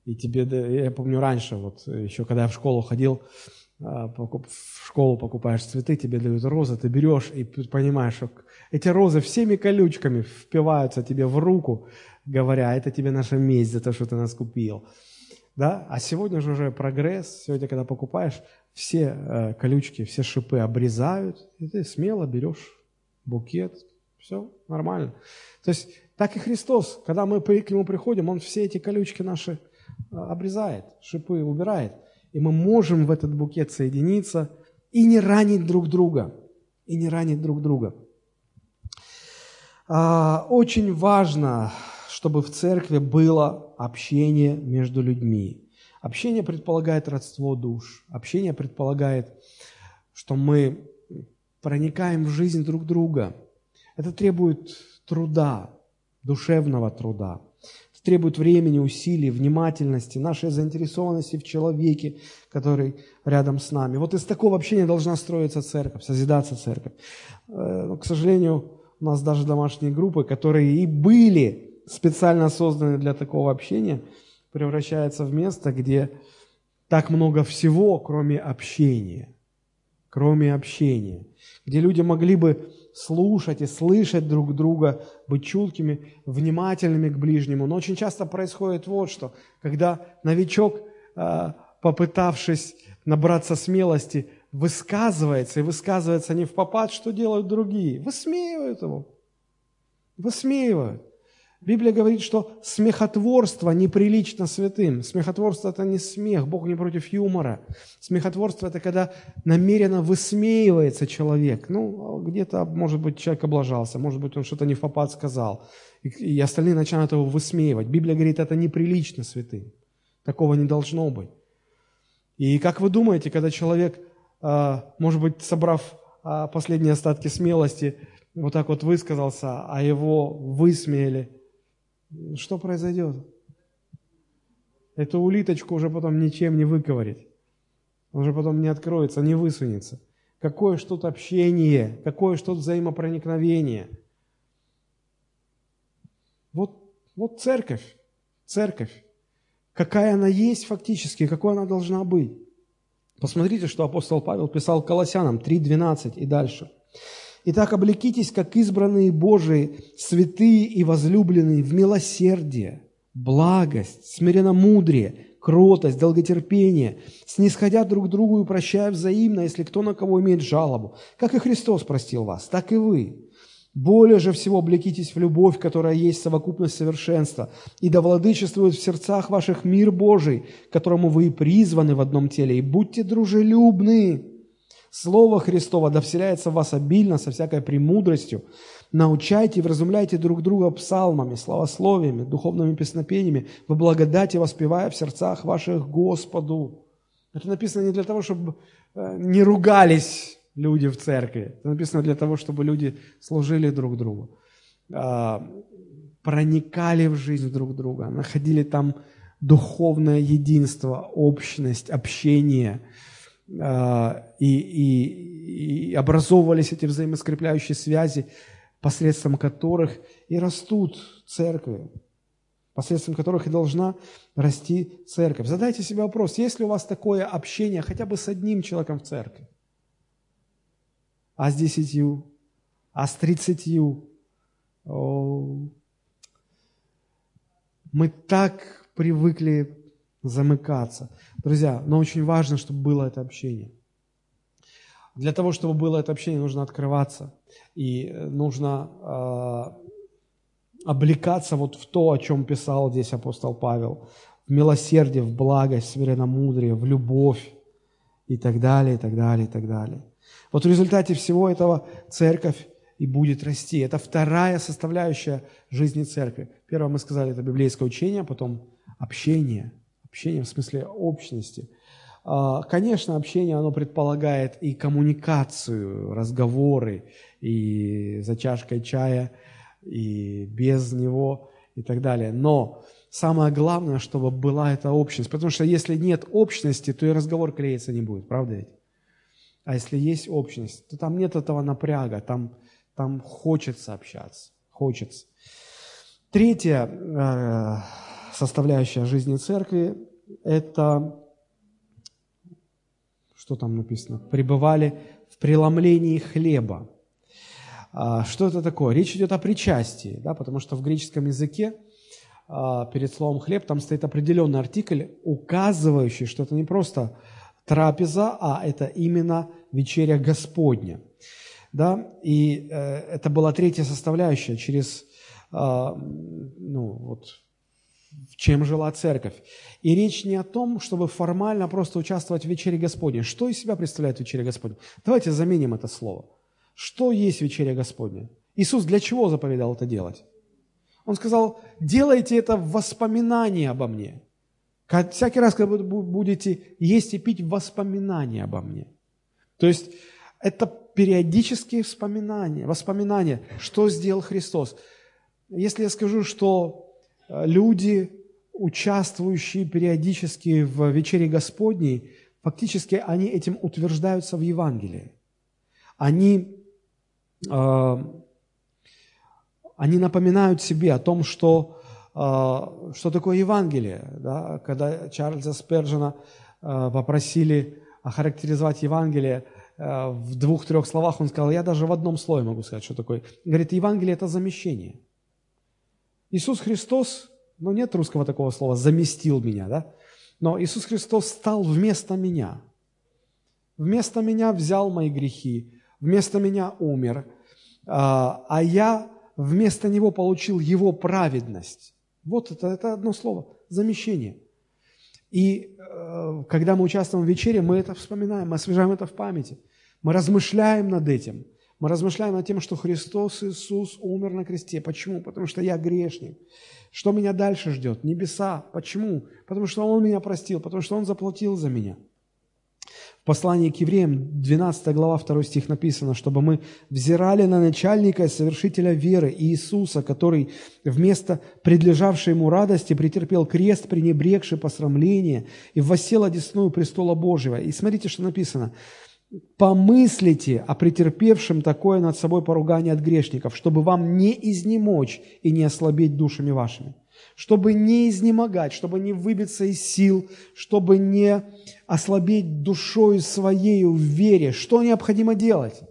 и тебе, я помню раньше, вот еще когда я в школу ходил, а, в школу покупаешь цветы, тебе дают розы, ты берешь и понимаешь, что эти розы всеми колючками впиваются тебе в руку, говоря, это тебе наша месть за то, что ты нас купил. Да? А сегодня же уже прогресс, сегодня, когда покупаешь, все э, колючки, все шипы обрезают, и ты смело берешь букет, все нормально. То есть так и Христос, когда мы к Нему приходим, Он все эти колючки наши э, обрезает, шипы убирает. И мы можем в этот букет соединиться и не ранить друг друга. И не ранить друг друга. А, очень важно чтобы в церкви было общение между людьми. Общение предполагает родство душ. Общение предполагает, что мы проникаем в жизнь друг друга. Это требует труда, душевного труда. Это требует времени, усилий, внимательности, нашей заинтересованности в человеке, который рядом с нами. Вот из такого общения должна строиться церковь, созидаться церковь. Э, но, к сожалению, у нас даже домашние группы, которые и были специально созданный для такого общения, превращается в место, где так много всего, кроме общения. Кроме общения. Где люди могли бы слушать и слышать друг друга, быть чуткими, внимательными к ближнему. Но очень часто происходит вот что, когда новичок, а, попытавшись набраться смелости, высказывается, и высказывается не в попад, что делают другие, высмеивают его. Высмеивают. Библия говорит, что смехотворство неприлично святым. Смехотворство – это не смех, Бог не против юмора. Смехотворство – это когда намеренно высмеивается человек. Ну, где-то, может быть, человек облажался, может быть, он что-то не в попад сказал. И, остальные начинают его высмеивать. Библия говорит, это неприлично святым. Такого не должно быть. И как вы думаете, когда человек, а, может быть, собрав а, последние остатки смелости, вот так вот высказался, а его высмеяли – что произойдет? Эту улиточку уже потом ничем не выковырить. Он уже потом не откроется, не высунется. Какое что-то общение, какое что-то взаимопроникновение. Вот, вот церковь, церковь. Какая она есть фактически, какой она должна быть. Посмотрите, что апостол Павел писал Колоссянам 3.12 и дальше. Итак, облекитесь, как избранные Божии, святые и возлюбленные, в милосердие, благость, смиренномудрие, кротость, долготерпение, снисходя друг другу и прощая взаимно, если кто на кого имеет жалобу. Как и Христос простил вас, так и вы. Более же всего облекитесь в любовь, которая есть совокупность совершенства, и да владычествует в сердцах ваших мир Божий, которому вы и призваны в одном теле, и будьте дружелюбны, Слово Христово да вселяется в вас обильно, со всякой премудростью. Научайте и вразумляйте друг друга псалмами, славословиями, духовными песнопениями, во благодати воспевая в сердцах ваших Господу. Это написано не для того, чтобы э, не ругались люди в церкви. Это написано для того, чтобы люди служили друг другу, а, проникали в жизнь друг друга, находили там духовное единство, общность, общение – и, и, и образовывались эти взаимоскрепляющие связи, посредством которых и растут церкви, посредством которых и должна расти церковь. Задайте себе вопрос, есть ли у вас такое общение хотя бы с одним человеком в церкви? А с десятью? А с тридцатью? Мы так привыкли замыкаться. Друзья, но очень важно, чтобы было это общение. Для того, чтобы было это общение, нужно открываться. И э, нужно э, облекаться вот в то, о чем писал здесь апостол Павел. В милосердие, в благость, в смиренномудрие, в любовь и так далее, и так далее, и так далее. Вот в результате всего этого церковь и будет расти. Это вторая составляющая жизни церкви. Первое мы сказали, это библейское учение, потом общение – Общение в смысле общности. А, конечно, общение, оно предполагает и коммуникацию, разговоры, и за чашкой чая, и без него, и так далее. Но самое главное, чтобы была эта общность. Потому что если нет общности, то и разговор клеиться не будет, правда ведь? А если есть общность, то там нет этого напряга, там, там хочется общаться, хочется. Третье, э, составляющая жизни церкви – это, что там написано, пребывали в преломлении хлеба. А, что это такое? Речь идет о причастии, да, потому что в греческом языке а, перед словом «хлеб» там стоит определенный артикль, указывающий, что это не просто трапеза, а это именно вечеря Господня. Да? И э, это была третья составляющая через э, ну, вот, чем жила церковь. И речь не о том, чтобы формально просто участвовать в вечере Господней. Что из себя представляет вечеря Господня? Давайте заменим это слово. Что есть вечеря Господня? Иисус для чего заповедал это делать? Он сказал, делайте это в воспоминании обо мне. Всякий раз, когда вы будете есть и пить, воспоминания обо мне. То есть это периодические вспоминания, воспоминания, что сделал Христос. Если я скажу, что люди, участвующие периодически в вечере Господней, фактически они этим утверждаются в Евангелии. Они, э, они напоминают себе о том, что, э, что такое Евангелие. Да? Когда Чарльза Сперджина попросили охарактеризовать Евангелие, в двух-трех словах он сказал, я даже в одном слове могу сказать, что такое. Говорит, Евангелие – это замещение – Иисус Христос, ну нет русского такого слова, заместил меня, да? Но Иисус Христос стал вместо меня. Вместо меня взял мои грехи, вместо меня умер, а, а я вместо него получил его праведность. Вот это, это одно слово – замещение. И э, когда мы участвуем в вечере, мы это вспоминаем, мы освежаем это в памяти. Мы размышляем над этим. Мы размышляем над тем, что Христос Иисус умер на кресте. Почему? Потому что я грешник. Что меня дальше ждет? Небеса. Почему? Потому что Он меня простил, потому что Он заплатил за меня – в послании к евреям, 12 глава, 2 стих написано, чтобы мы взирали на начальника и совершителя веры Иисуса, который вместо предлежавшей ему радости претерпел крест, пренебрегший посрамление, и воссел одесную престола Божьего. И смотрите, что написано. «Помыслите о претерпевшем такое над собой поругание от грешников, чтобы вам не изнемочь и не ослабеть душами вашими» чтобы не изнемогать, чтобы не выбиться из сил, чтобы не ослабеть душою своей в вере. Что необходимо делать?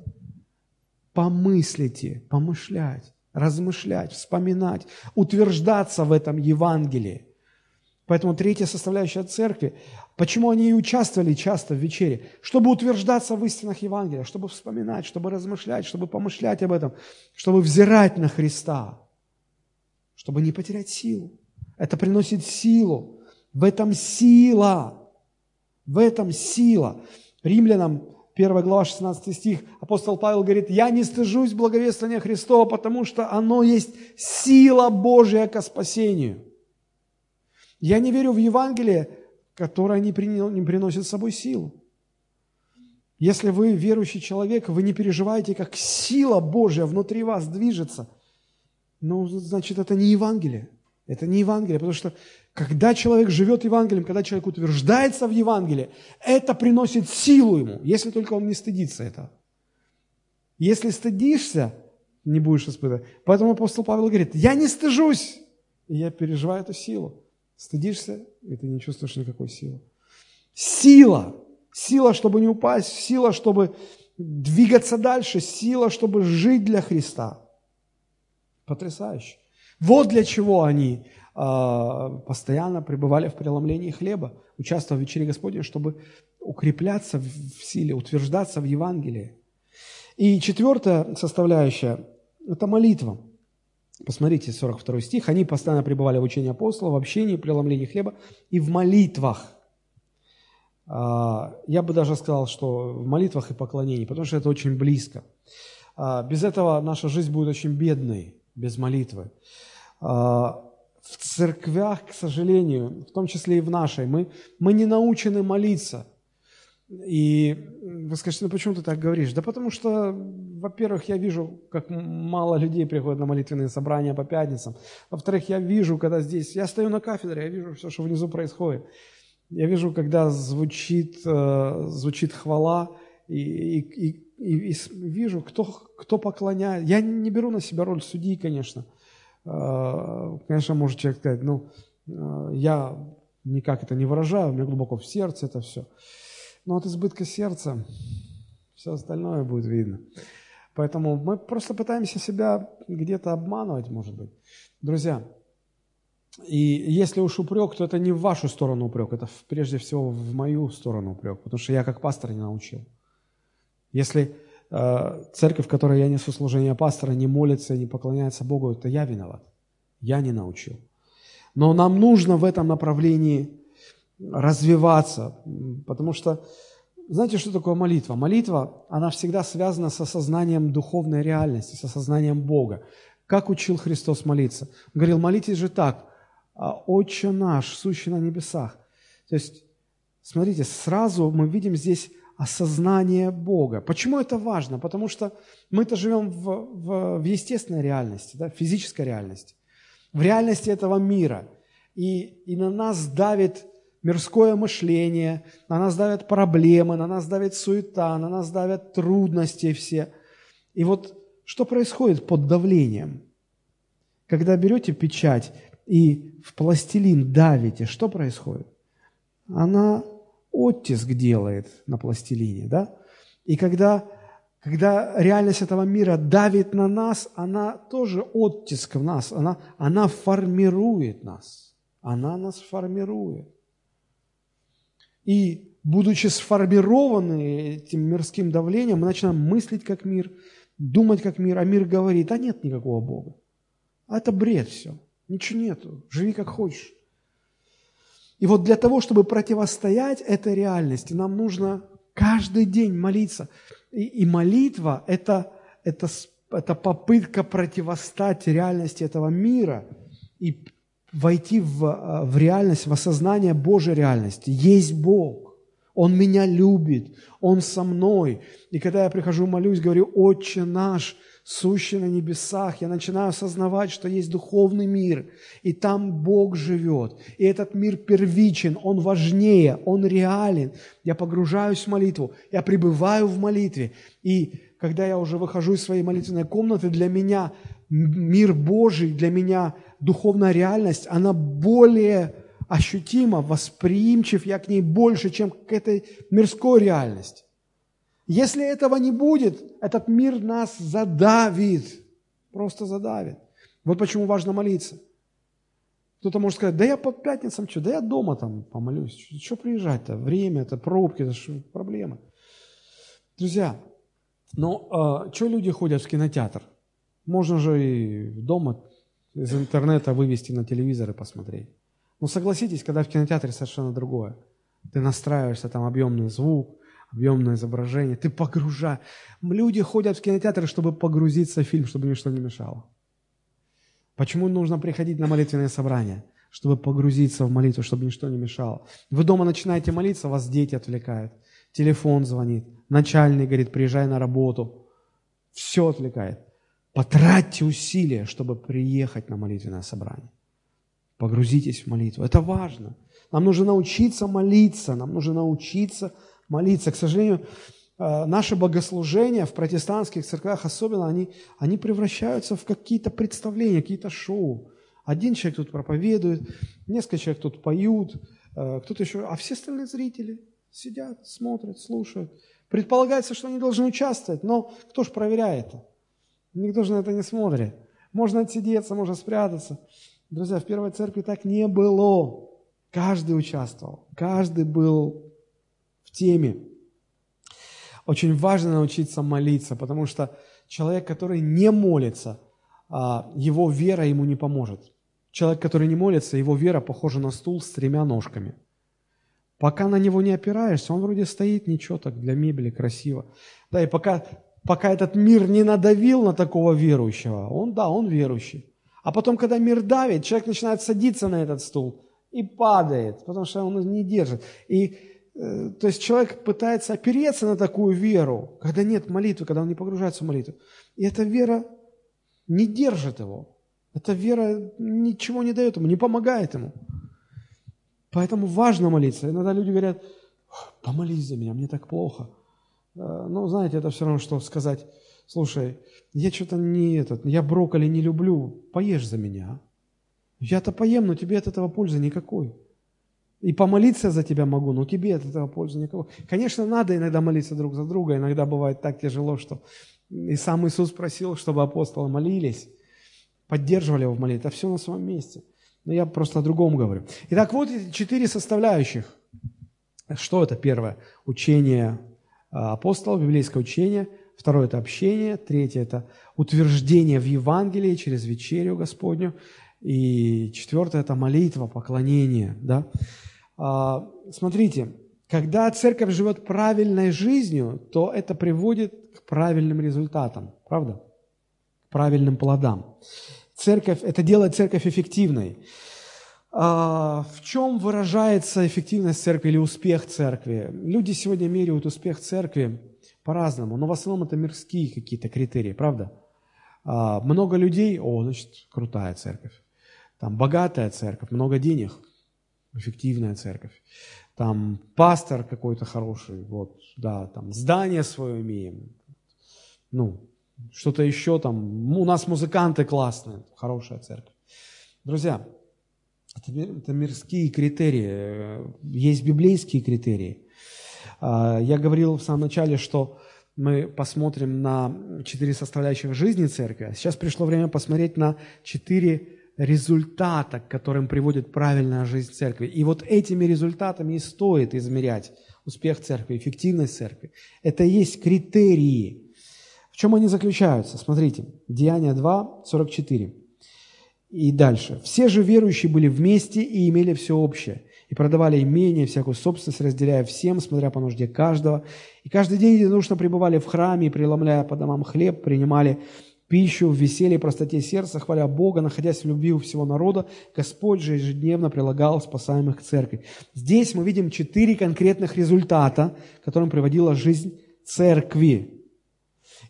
Помыслите, помышлять, размышлять, вспоминать, утверждаться в этом Евангелии. Поэтому третья составляющая церкви, почему они и участвовали часто в вечере? Чтобы утверждаться в истинах Евангелия, чтобы вспоминать, чтобы размышлять, чтобы помышлять об этом, чтобы взирать на Христа чтобы не потерять силу. Это приносит силу. В этом сила. В этом сила. Римлянам 1 глава 16 стих, апостол Павел говорит, «Я не стыжусь благовествования Христова, потому что оно есть сила Божия ко спасению». Я не верю в Евангелие, которое не, принял, не приносит с собой силу. Если вы верующий человек, вы не переживаете, как сила Божья внутри вас движется – ну, значит, это не Евангелие. Это не Евангелие, потому что когда человек живет Евангелием, когда человек утверждается в Евангелии, это приносит силу ему, если только он не стыдится этого. Если стыдишься, не будешь испытывать. Поэтому апостол Павел говорит, я не стыжусь, и я переживаю эту силу. Стыдишься, и ты не чувствуешь никакой силы. Сила, сила, чтобы не упасть, сила, чтобы двигаться дальше, сила, чтобы жить для Христа. Потрясающе. Вот для чего они э, постоянно пребывали в преломлении хлеба, участвовали в вечере Господней, чтобы укрепляться в силе, утверждаться в Евангелии. И четвертая составляющая – это молитва. Посмотрите, 42 стих. «Они постоянно пребывали в учении апостола, в общении, преломлении хлеба и в молитвах». А, я бы даже сказал, что в молитвах и поклонении, потому что это очень близко. А, без этого наша жизнь будет очень бедной без молитвы. А, в церквях, к сожалению, в том числе и в нашей, мы, мы не научены молиться. И вы скажете, ну почему ты так говоришь? Да потому что, во-первых, я вижу, как мало людей приходят на молитвенные собрания по пятницам. Во-вторых, я вижу, когда здесь, я стою на кафедре, я вижу все, что внизу происходит. Я вижу, когда звучит, э, звучит хвала, и, и, и, и вижу, кто, кто поклоняет. Я не беру на себя роль судьи, конечно. А, конечно, может человек сказать, ну, а, я никак это не выражаю, у меня глубоко в сердце это все. Но от избытка сердца все остальное будет видно. Поэтому мы просто пытаемся себя где-то обманывать, может быть. Друзья, и если уж упрек, то это не в вашу сторону упрек, это прежде всего в мою сторону упрек, потому что я как пастор не научил. Если э, церковь, в которой я несу служение пастора, не молится, не поклоняется Богу, это я виноват. Я не научил. Но нам нужно в этом направлении развиваться, потому что, знаете, что такое молитва? Молитва, она всегда связана с осознанием духовной реальности, с осознанием Бога. Как учил Христос молиться? Он говорил, молитесь же так, «А, «Отче наш, сущий на небесах». То есть, смотрите, сразу мы видим здесь осознание Бога. Почему это важно? Потому что мы-то живем в, в, в естественной реальности, да, физической реальности, в реальности этого мира. И, и на нас давит мирское мышление, на нас давят проблемы, на нас давит суета, на нас давят трудности все. И вот что происходит под давлением? Когда берете печать и в пластилин давите, что происходит? Она оттиск делает на пластилине, да? И когда, когда реальность этого мира давит на нас, она тоже оттиск в нас, она, она формирует нас. Она нас формирует. И будучи сформированы этим мирским давлением, мы начинаем мыслить как мир, думать как мир, а мир говорит, а нет никакого Бога. А это бред все. Ничего нету. Живи как хочешь. И вот для того, чтобы противостоять этой реальности, нам нужно каждый день молиться. И, и молитва это, – это, это попытка противостать реальности этого мира и войти в, в реальность, в осознание Божьей реальности. Есть Бог. Он меня любит, Он со мной. И когда я прихожу, молюсь, говорю, «Отче наш, сущий на небесах», я начинаю осознавать, что есть духовный мир, и там Бог живет. И этот мир первичен, он важнее, он реален. Я погружаюсь в молитву, я пребываю в молитве. И когда я уже выхожу из своей молитвенной комнаты, для меня мир Божий, для меня духовная реальность, она более ощутимо, восприимчив я к ней больше, чем к этой мирской реальности. Если этого не будет, этот мир нас задавит, просто задавит. Вот почему важно молиться. Кто-то может сказать, да я по пятницам что, да я дома там помолюсь, что приезжать-то, время, это пробки, это что, проблемы. Друзья, но э, а, что люди ходят в кинотеатр? Можно же и дома из интернета вывести на телевизор и посмотреть. Но согласитесь, когда в кинотеатре совершенно другое. Ты настраиваешься, там объемный звук, объемное изображение, ты погружаешь. Люди ходят в кинотеатры, чтобы погрузиться в фильм, чтобы ничто не мешало. Почему нужно приходить на молитвенное собрание? Чтобы погрузиться в молитву, чтобы ничто не мешало. Вы дома начинаете молиться, вас дети отвлекают, телефон звонит, начальник говорит, приезжай на работу. Все отвлекает. Потратьте усилия, чтобы приехать на молитвенное собрание. Погрузитесь в молитву. Это важно. Нам нужно научиться молиться, нам нужно научиться молиться. К сожалению, э, наши богослужения в протестантских церквях особенно, они, они превращаются в какие-то представления, какие-то шоу. Один человек тут проповедует, несколько человек тут поют, э, кто-то еще, а все остальные зрители сидят, смотрят, слушают. Предполагается, что они должны участвовать, но кто же проверяет это? Никто же на это не смотрит. Можно отсидеться, можно спрятаться. Друзья, в первой церкви так не было. Каждый участвовал, каждый был в теме. Очень важно научиться молиться, потому что человек, который не молится, а, его вера ему не поможет. Человек, который не молится, его вера похожа на стул с тремя ножками. Пока на него не опираешься, он вроде стоит, ничего так, для мебели красиво. Да, и пока, пока этот мир не надавил на такого верующего, он, да, он верующий. А потом, когда мир давит, человек начинает садиться на этот стул и падает, потому что он не держит. И э, то есть человек пытается опереться на такую веру, когда нет молитвы, когда он не погружается в молитву. И эта вера не держит его. Эта вера ничего не дает ему, не помогает ему. Поэтому важно молиться. Иногда люди говорят, помолись за меня, мне так плохо. Э, ну, знаете, это все равно, что сказать, слушай, я что-то не этот, я брокколи не люблю, поешь за меня. Я-то поем, но тебе от этого пользы никакой. И помолиться за тебя могу, но тебе от этого пользы никакой. Конечно, надо иногда молиться друг за друга, иногда бывает так тяжело, что и сам Иисус просил, чтобы апостолы молились, поддерживали его в молитве. Это все на своем месте. Но я просто о другом говорю. Итак, вот эти четыре составляющих. Что это первое? Учение а, апостолов, библейское учение – Второе – это общение. Третье – это утверждение в Евангелии через вечерю Господню. И четвертое – это молитва, поклонение. Да? А, смотрите, когда церковь живет правильной жизнью, то это приводит к правильным результатам, правда? К правильным плодам. Церковь, это делает церковь эффективной. А, в чем выражается эффективность церкви или успех церкви? Люди сегодня меряют успех церкви по-разному, но в основном это мирские какие-то критерии, правда? А, много людей, о, значит, крутая церковь. Там богатая церковь, много денег, эффективная церковь. Там пастор какой-то хороший, вот, да, там здание свое имеем. Ну, что-то еще там. У нас музыканты классные, хорошая церковь. Друзья, это, это мирские критерии. Есть библейские критерии. А, я говорил в самом начале, что мы посмотрим на четыре составляющих жизни церкви. Сейчас пришло время посмотреть на четыре результата, к которым приводит правильная жизнь церкви. И вот этими результатами и стоит измерять успех церкви, эффективность церкви. Это и есть критерии. В чем они заключаются? Смотрите, Деяния 2, 44. И дальше. «Все же верующие были вместе и имели все общее, и продавали имение, всякую собственность, разделяя всем, смотря по нужде каждого. И каждый день единодушно пребывали в храме, и, преломляя по домам хлеб, принимали пищу в веселье и простоте сердца, хваля Бога, находясь в любви у всего народа, Господь же ежедневно прилагал спасаемых к церкви. Здесь мы видим четыре конкретных результата, которым приводила жизнь церкви.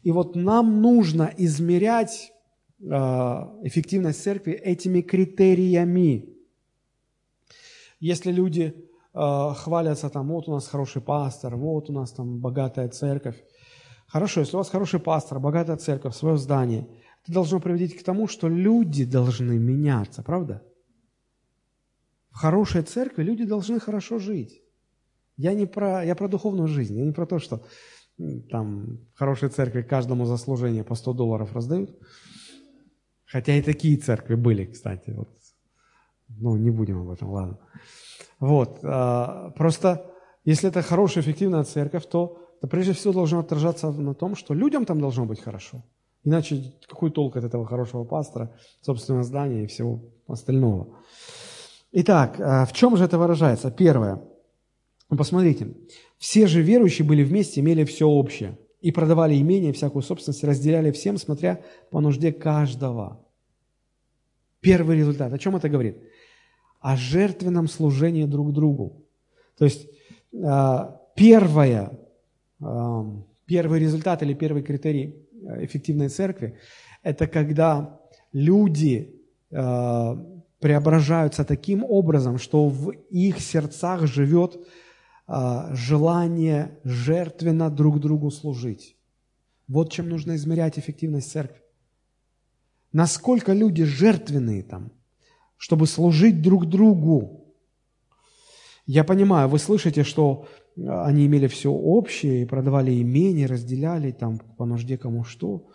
И вот нам нужно измерять эффективность церкви этими критериями. Если люди э, хвалятся там, вот у нас хороший пастор, вот у нас там богатая церковь, Хорошо, если у вас хороший пастор, богатая церковь, свое здание, это должно приводить к тому, что люди должны меняться, правда? В хорошей церкви люди должны хорошо жить. Я не про, я про духовную жизнь, я не про то, что там в хорошей церкви каждому за служение по 100 долларов раздают. Хотя и такие церкви были, кстати. Вот. Ну, не будем об этом, ладно. Вот. А, просто, если это хорошая, эффективная церковь, то то прежде всего должно отражаться на том, что людям там должно быть хорошо. Иначе какой толк от этого хорошего пастора, собственного здания и всего остального? Итак, а в чем же это выражается? Первое. Посмотрите. Все же верующие были вместе, имели все общее. И продавали имение, всякую собственность, разделяли всем, смотря по нужде каждого. Первый результат. О чем это говорит? О жертвенном служении друг другу. То есть а, первое, Первый результат или первый критерий э, эффективной церкви – это когда люди преображаются таким образом, что в их сердцах живет желание жертвенно друг другу служить. Вот чем нужно измерять эффективность церкви. Насколько люди жертвенные там, чтобы служить друг другу. Я понимаю, вы слышите, что они имели все общее и продавали имение, разделяли там по нужде кому что.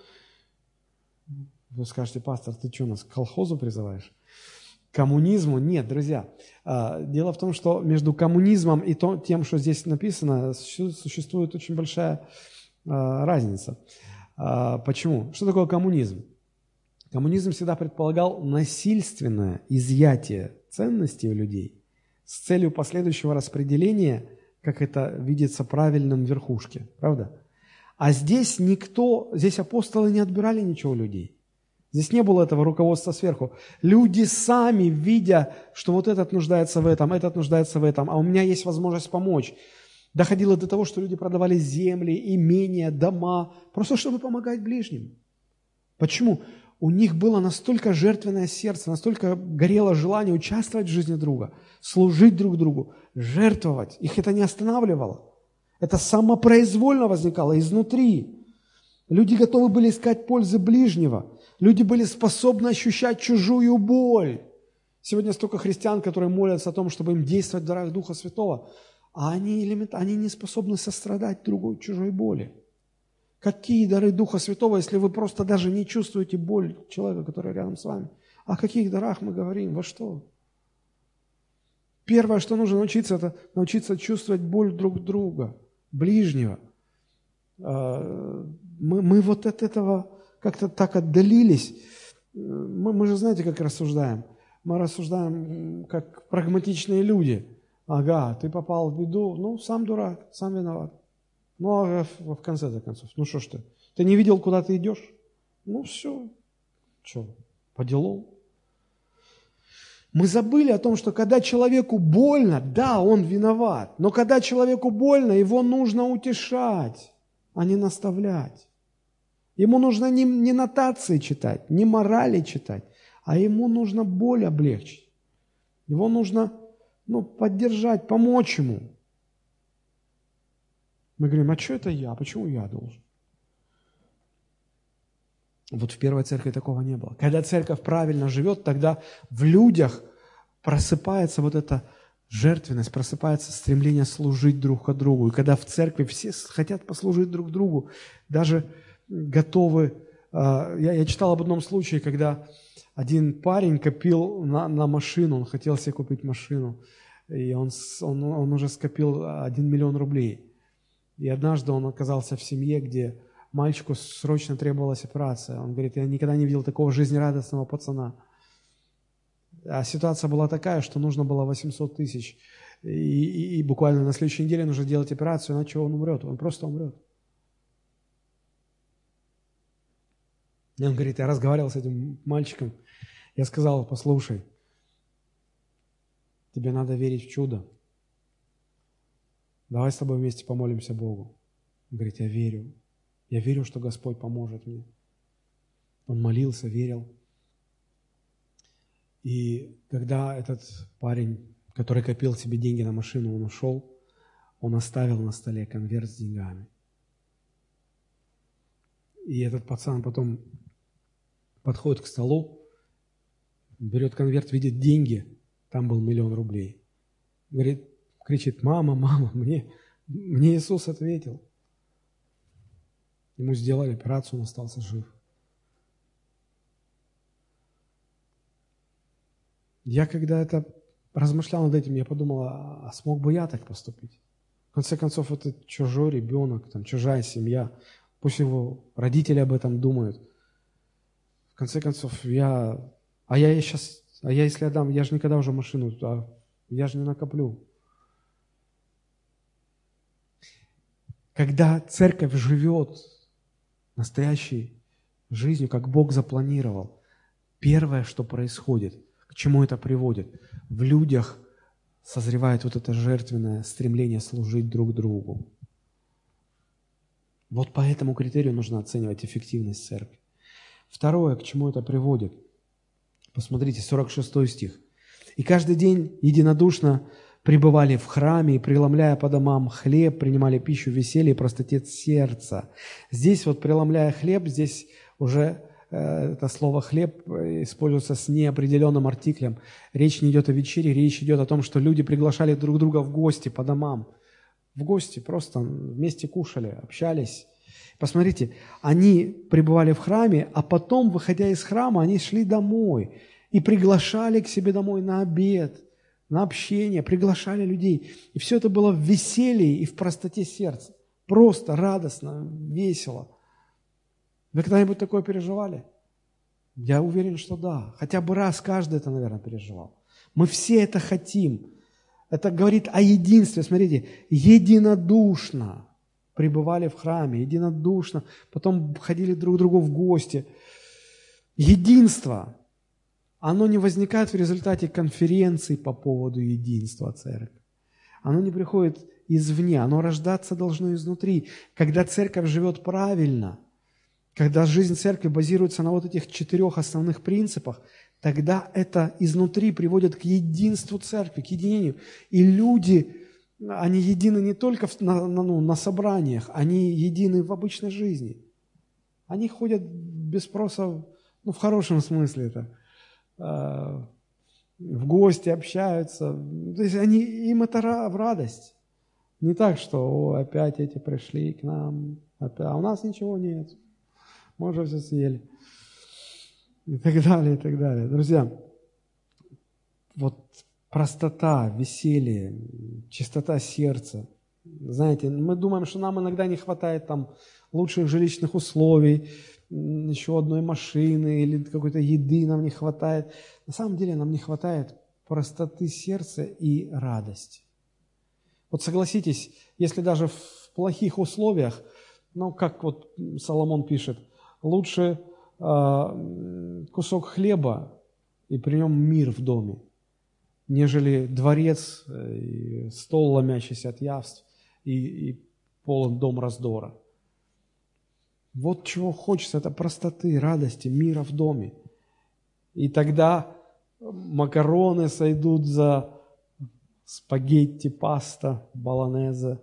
Вы скажете, пастор, ты что, нас к колхозу призываешь? Коммунизму? Нет, друзья. А, дело в том, что между коммунизмом и тем, что здесь написано, существует очень большая а, разница. А, почему? Что такое коммунизм? Коммунизм всегда предполагал насильственное изъятие ценностей у людей с целью последующего распределения как это видится правильным верхушке, правда? А здесь никто, здесь апостолы не отбирали ничего у людей. Здесь не было этого руководства сверху. Люди сами, видя, что вот этот нуждается в этом, этот нуждается в этом, а у меня есть возможность помочь, доходило до того, что люди продавали земли, имения, дома, просто чтобы помогать ближним. Почему? у них было настолько жертвенное сердце, настолько горело желание участвовать в жизни друга, служить друг другу, жертвовать. Их это не останавливало. Это самопроизвольно возникало изнутри. Люди готовы были искать пользы ближнего. Люди были способны ощущать чужую боль. Сегодня столько христиан, которые молятся о том, чтобы им действовать в дарах Духа Святого, а они, элемент, они не способны сострадать другой чужой боли. Какие дары Духа Святого, если вы просто даже не чувствуете боль человека, который рядом с вами? О каких дарах мы говорим? Во что? Первое, что нужно научиться, это научиться чувствовать боль друг друга, ближнего. А, мы, мы вот от этого как-то так отдалились. Мы, мы же знаете, как рассуждаем. Мы рассуждаем как прагматичные люди. Ага, ты попал в беду, ну, сам дурак, сам виноват. Ну, а в, в конце концов, ну что ж ты? Ты не видел, куда ты идешь? Ну, все. Что, по делу? Мы забыли о том, что когда человеку больно, да, он виноват, но когда человеку больно, его нужно утешать, а не наставлять. Ему нужно не, не нотации читать, не морали читать, а ему нужно боль облегчить. Его нужно ну, поддержать, помочь ему. Мы говорим, а что это я? Почему я должен? Вот в первой церкви такого не было. Когда церковь правильно живет, тогда в людях просыпается вот эта жертвенность, просыпается стремление служить друг от другу. И когда в церкви все хотят послужить друг другу, даже готовы... А, я, я читал об одном случае, когда один парень копил на, на машину, он хотел себе купить машину, и он, он, он уже скопил 1 миллион рублей. И однажды он оказался в семье, где мальчику срочно требовалась операция. Он говорит, я никогда не видел такого жизнерадостного пацана. А ситуация была такая, что нужно было 800 тысяч. И, и, и буквально на следующей неделе нужно делать операцию, иначе он умрет. Он просто умрет. И он говорит, я разговаривал с этим мальчиком. Я сказал, послушай, тебе надо верить в чудо. Давай с тобой вместе помолимся Богу. Он говорит, я верю. Я верю, что Господь поможет мне. Он молился, верил. И когда этот парень, который копил себе деньги на машину, он ушел, он оставил на столе конверт с деньгами. И этот пацан потом подходит к столу, берет конверт, видит деньги, там был миллион рублей. Говорит, кричит, мама, мама, мне, мне Иисус ответил. Ему сделали операцию, он остался жив. Я когда это размышлял над этим, я подумал, а, а смог бы я так поступить? В конце концов, это чужой ребенок, там, чужая семья. Пусть его родители об этом думают. В конце концов, я... А я сейчас... А я если отдам, я же никогда уже машину... А я же не накоплю. Когда церковь живет настоящей жизнью, как Бог запланировал, первое, что происходит, к чему это приводит, в людях созревает вот это жертвенное стремление служить друг другу. Вот по этому критерию нужно оценивать эффективность церкви. Второе, к чему это приводит. Посмотрите, 46 стих. «И каждый день единодушно пребывали в храме и, преломляя по домам хлеб, принимали пищу в веселье и простоте сердца. Здесь вот преломляя хлеб, здесь уже э, это слово «хлеб» используется с неопределенным артиклем. Речь не идет о вечере, речь идет о том, что люди приглашали друг друга в гости по домам. В гости просто вместе кушали, общались. Посмотрите, они пребывали в храме, а потом, выходя из храма, они шли домой и приглашали к себе домой на обед – на общение, приглашали людей. И все это было в веселье и в простоте сердца. Просто, радостно, весело. Вы когда-нибудь такое переживали? Я уверен, что да. Хотя бы раз каждый это, наверное, переживал. Мы все это хотим. Это говорит о единстве. Смотрите, единодушно пребывали в храме, единодушно, потом ходили друг к другу в гости. Единство оно не возникает в результате конференции по поводу единства церкви. Оно не приходит извне, оно рождаться должно изнутри. Когда церковь живет правильно, когда жизнь церкви базируется на вот этих четырех основных принципах, тогда это изнутри приводит к единству церкви, к единению. И люди, они едины не только на, на, ну, на собраниях, они едины в обычной жизни. Они ходят без спроса, ну, в хорошем смысле это – Э, в гости общаются. То есть они, им это в радость. Не так, что О, опять эти пришли к нам, а у нас ничего нет. Мы уже все съели. И так далее, и так далее. Друзья, вот простота, веселье, чистота сердца. Знаете, мы думаем, что нам иногда не хватает там лучших жилищных условий, еще одной машины или какой-то еды нам не хватает. На самом деле нам не хватает простоты сердца и радости. Вот согласитесь, если даже в плохих условиях, ну, как вот Соломон пишет, лучше э, кусок хлеба и при нем мир в доме, нежели дворец, э, и стол ломящийся от явств и, и полон дом раздора. Вот чего хочется, это простоты, радости, мира в доме. И тогда макароны сойдут за спагетти, паста, баланеза,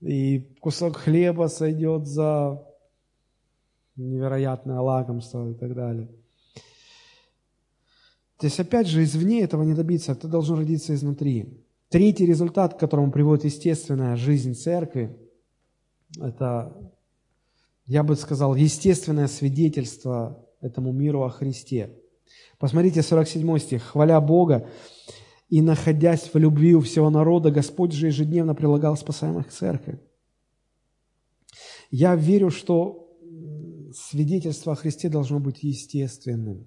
и кусок хлеба сойдет за невероятное лакомство и так далее. То есть, опять же, извне этого не добиться, это должно родиться изнутри. Третий результат, к которому приводит естественная жизнь церкви, это я бы сказал, естественное свидетельство этому миру о Христе. Посмотрите 47 стих. «Хваля Бога и находясь в любви у всего народа, Господь же ежедневно прилагал спасаемых к церкви». Я верю, что свидетельство о Христе должно быть естественным.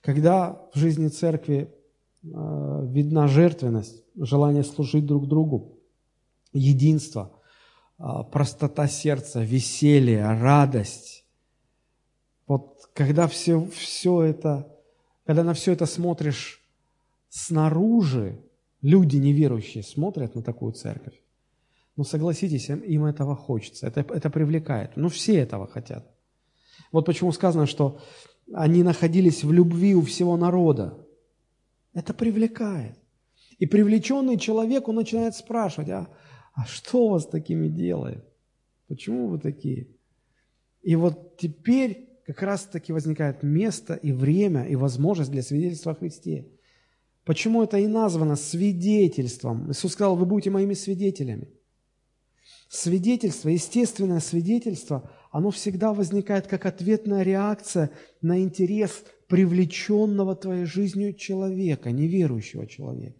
Когда в жизни церкви э, видна жертвенность, желание служить друг другу, единство, э, простота сердца, веселье, радость, вот когда все, все это, когда на все это смотришь снаружи, люди неверующие смотрят на такую церковь, ну, согласитесь, им этого хочется, это, это привлекает. Ну, все этого хотят. Вот почему сказано, что они находились в любви у всего народа. Это привлекает. И привлеченный человек, он начинает спрашивать, а, а что вас такими делает? Почему вы такие? И вот теперь как раз-таки возникает место и время, и возможность для свидетельства о Христе. Почему это и названо свидетельством? Иисус сказал, вы будете моими свидетелями. Свидетельство, естественное свидетельство, оно всегда возникает как ответная реакция на интерес привлеченного твоей жизнью человека, неверующего человека.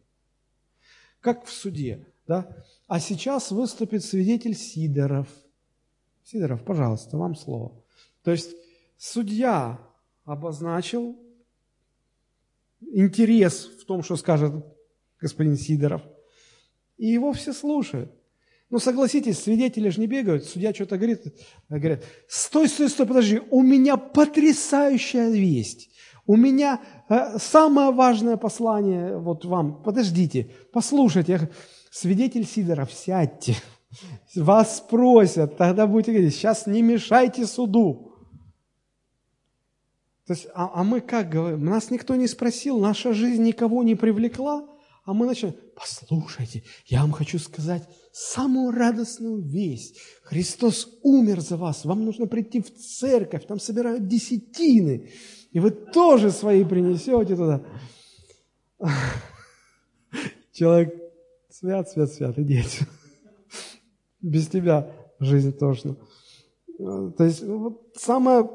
Как в суде, да? А сейчас выступит свидетель Сидоров. Сидоров, пожалуйста, вам слово. То есть судья обозначил интерес в том, что скажет господин Сидоров, и его все слушают. Ну, согласитесь, свидетели же не бегают, судья что-то говорит, говорят, стой, стой, стой, подожди, у меня потрясающая весть, у меня э, самое важное послание вот вам, подождите, послушайте, свидетель Сидоров, сядьте, вас спросят, тогда будете говорить, сейчас не мешайте суду. То есть, а, а мы как говорим, нас никто не спросил, наша жизнь никого не привлекла, а мы начинаем, послушайте, я вам хочу сказать самую радостную весть. Христос умер за вас, вам нужно прийти в церковь, там собирают десятины, и вы тоже свои принесете туда. Человек, свят, свят, свят, иди Без тебя жизнь тошна. То есть вот самая,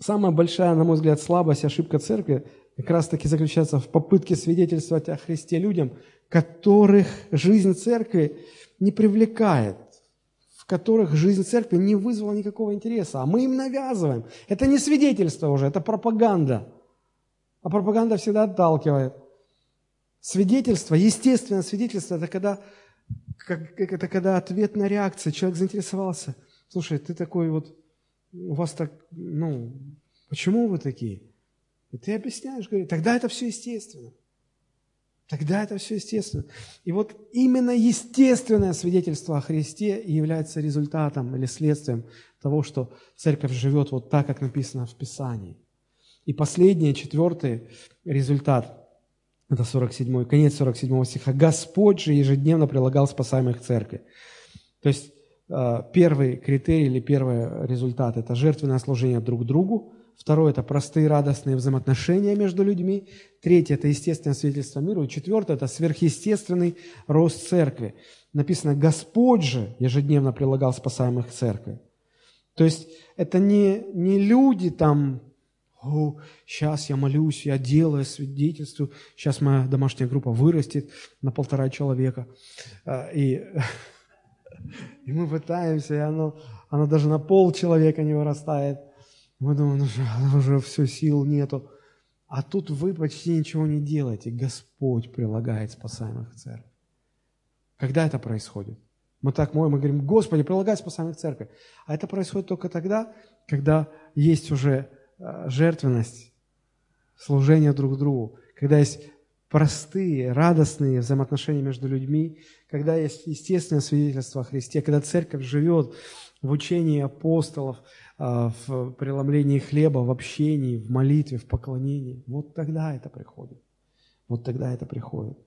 самая большая, на мой взгляд, слабость, ошибка церкви как раз-таки заключается в попытке свидетельствовать о Христе людям, которых жизнь церкви не привлекает, в которых жизнь церкви не вызвала никакого интереса, а мы им навязываем. Это не свидетельство уже, это пропаганда. А пропаганда всегда отталкивает. Свидетельство, естественное свидетельство, это когда, как, это когда ответная реакция, человек заинтересовался. Слушай, ты такой вот, у вас так, ну, почему вы такие? И ты объясняешь, говоришь, тогда это все естественно. Тогда это все естественно. И вот именно естественное свидетельство о Христе является результатом или следствием того, что церковь живет вот так, как написано в Писании. И последний, четвертый результат, это 47, конец 47 стиха. «Господь же ежедневно прилагал спасаемых церкви». То есть э, первый критерий или первый результат – это жертвенное служение друг другу, Второе – это простые радостные взаимоотношения между людьми. Третье – это естественное свидетельство миру. И четвертое – это сверхъестественный рост церкви. Написано, Господь же ежедневно прилагал спасаемых к церкви. То есть это не, не люди там, о, сейчас я молюсь, я делаю свидетельствую, сейчас моя домашняя группа вырастет на полтора человека. А, и, и мы пытаемся, и оно, оно даже на пол человека не вырастает – мы думаем, ну, уже все, сил нету. А тут вы почти ничего не делаете. Господь прилагает спасаемых в церковь. Когда это происходит? Мы так моем, мы говорим, Господи, прилагай спасаемых в церковь. А это происходит только тогда, когда есть уже э, жертвенность, служение друг другу, когда есть простые, радостные взаимоотношения между людьми, когда есть естественное свидетельство о Христе, когда церковь живет в учении апостолов, а, в преломлении хлеба, в общении, в молитве, в поклонении. Вот тогда это приходит. Вот тогда это приходит.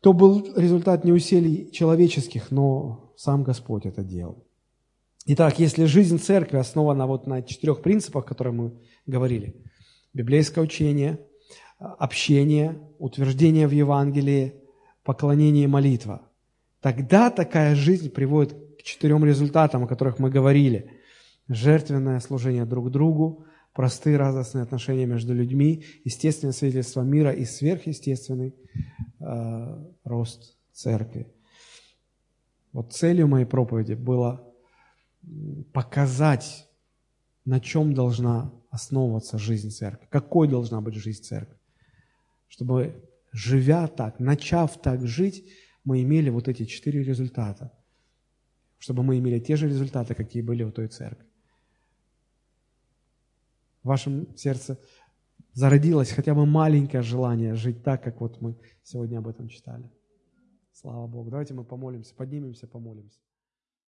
То был результат не усилий человеческих, но сам Господь это делал. Итак, если жизнь церкви основана вот на четырех принципах, которые мы говорили, библейское учение, общение, утверждение в Евангелии, поклонение и молитва, тогда такая жизнь приводит к четырем результатам, о которых мы говорили – жертвенное служение друг другу, простые радостные отношения между людьми, естественное свидетельство мира и сверхъестественный э, рост церкви. Вот целью моей проповеди было показать на чем должна основываться жизнь церкви, какой должна быть жизнь церкви. Чтобы, живя так, начав так жить, мы имели вот эти четыре результата. Чтобы мы имели те же результаты, какие были у той церкви. В вашем сердце зародилось хотя бы маленькое желание жить так, как вот мы сегодня об этом читали. Слава Богу. Давайте мы помолимся, поднимемся, помолимся.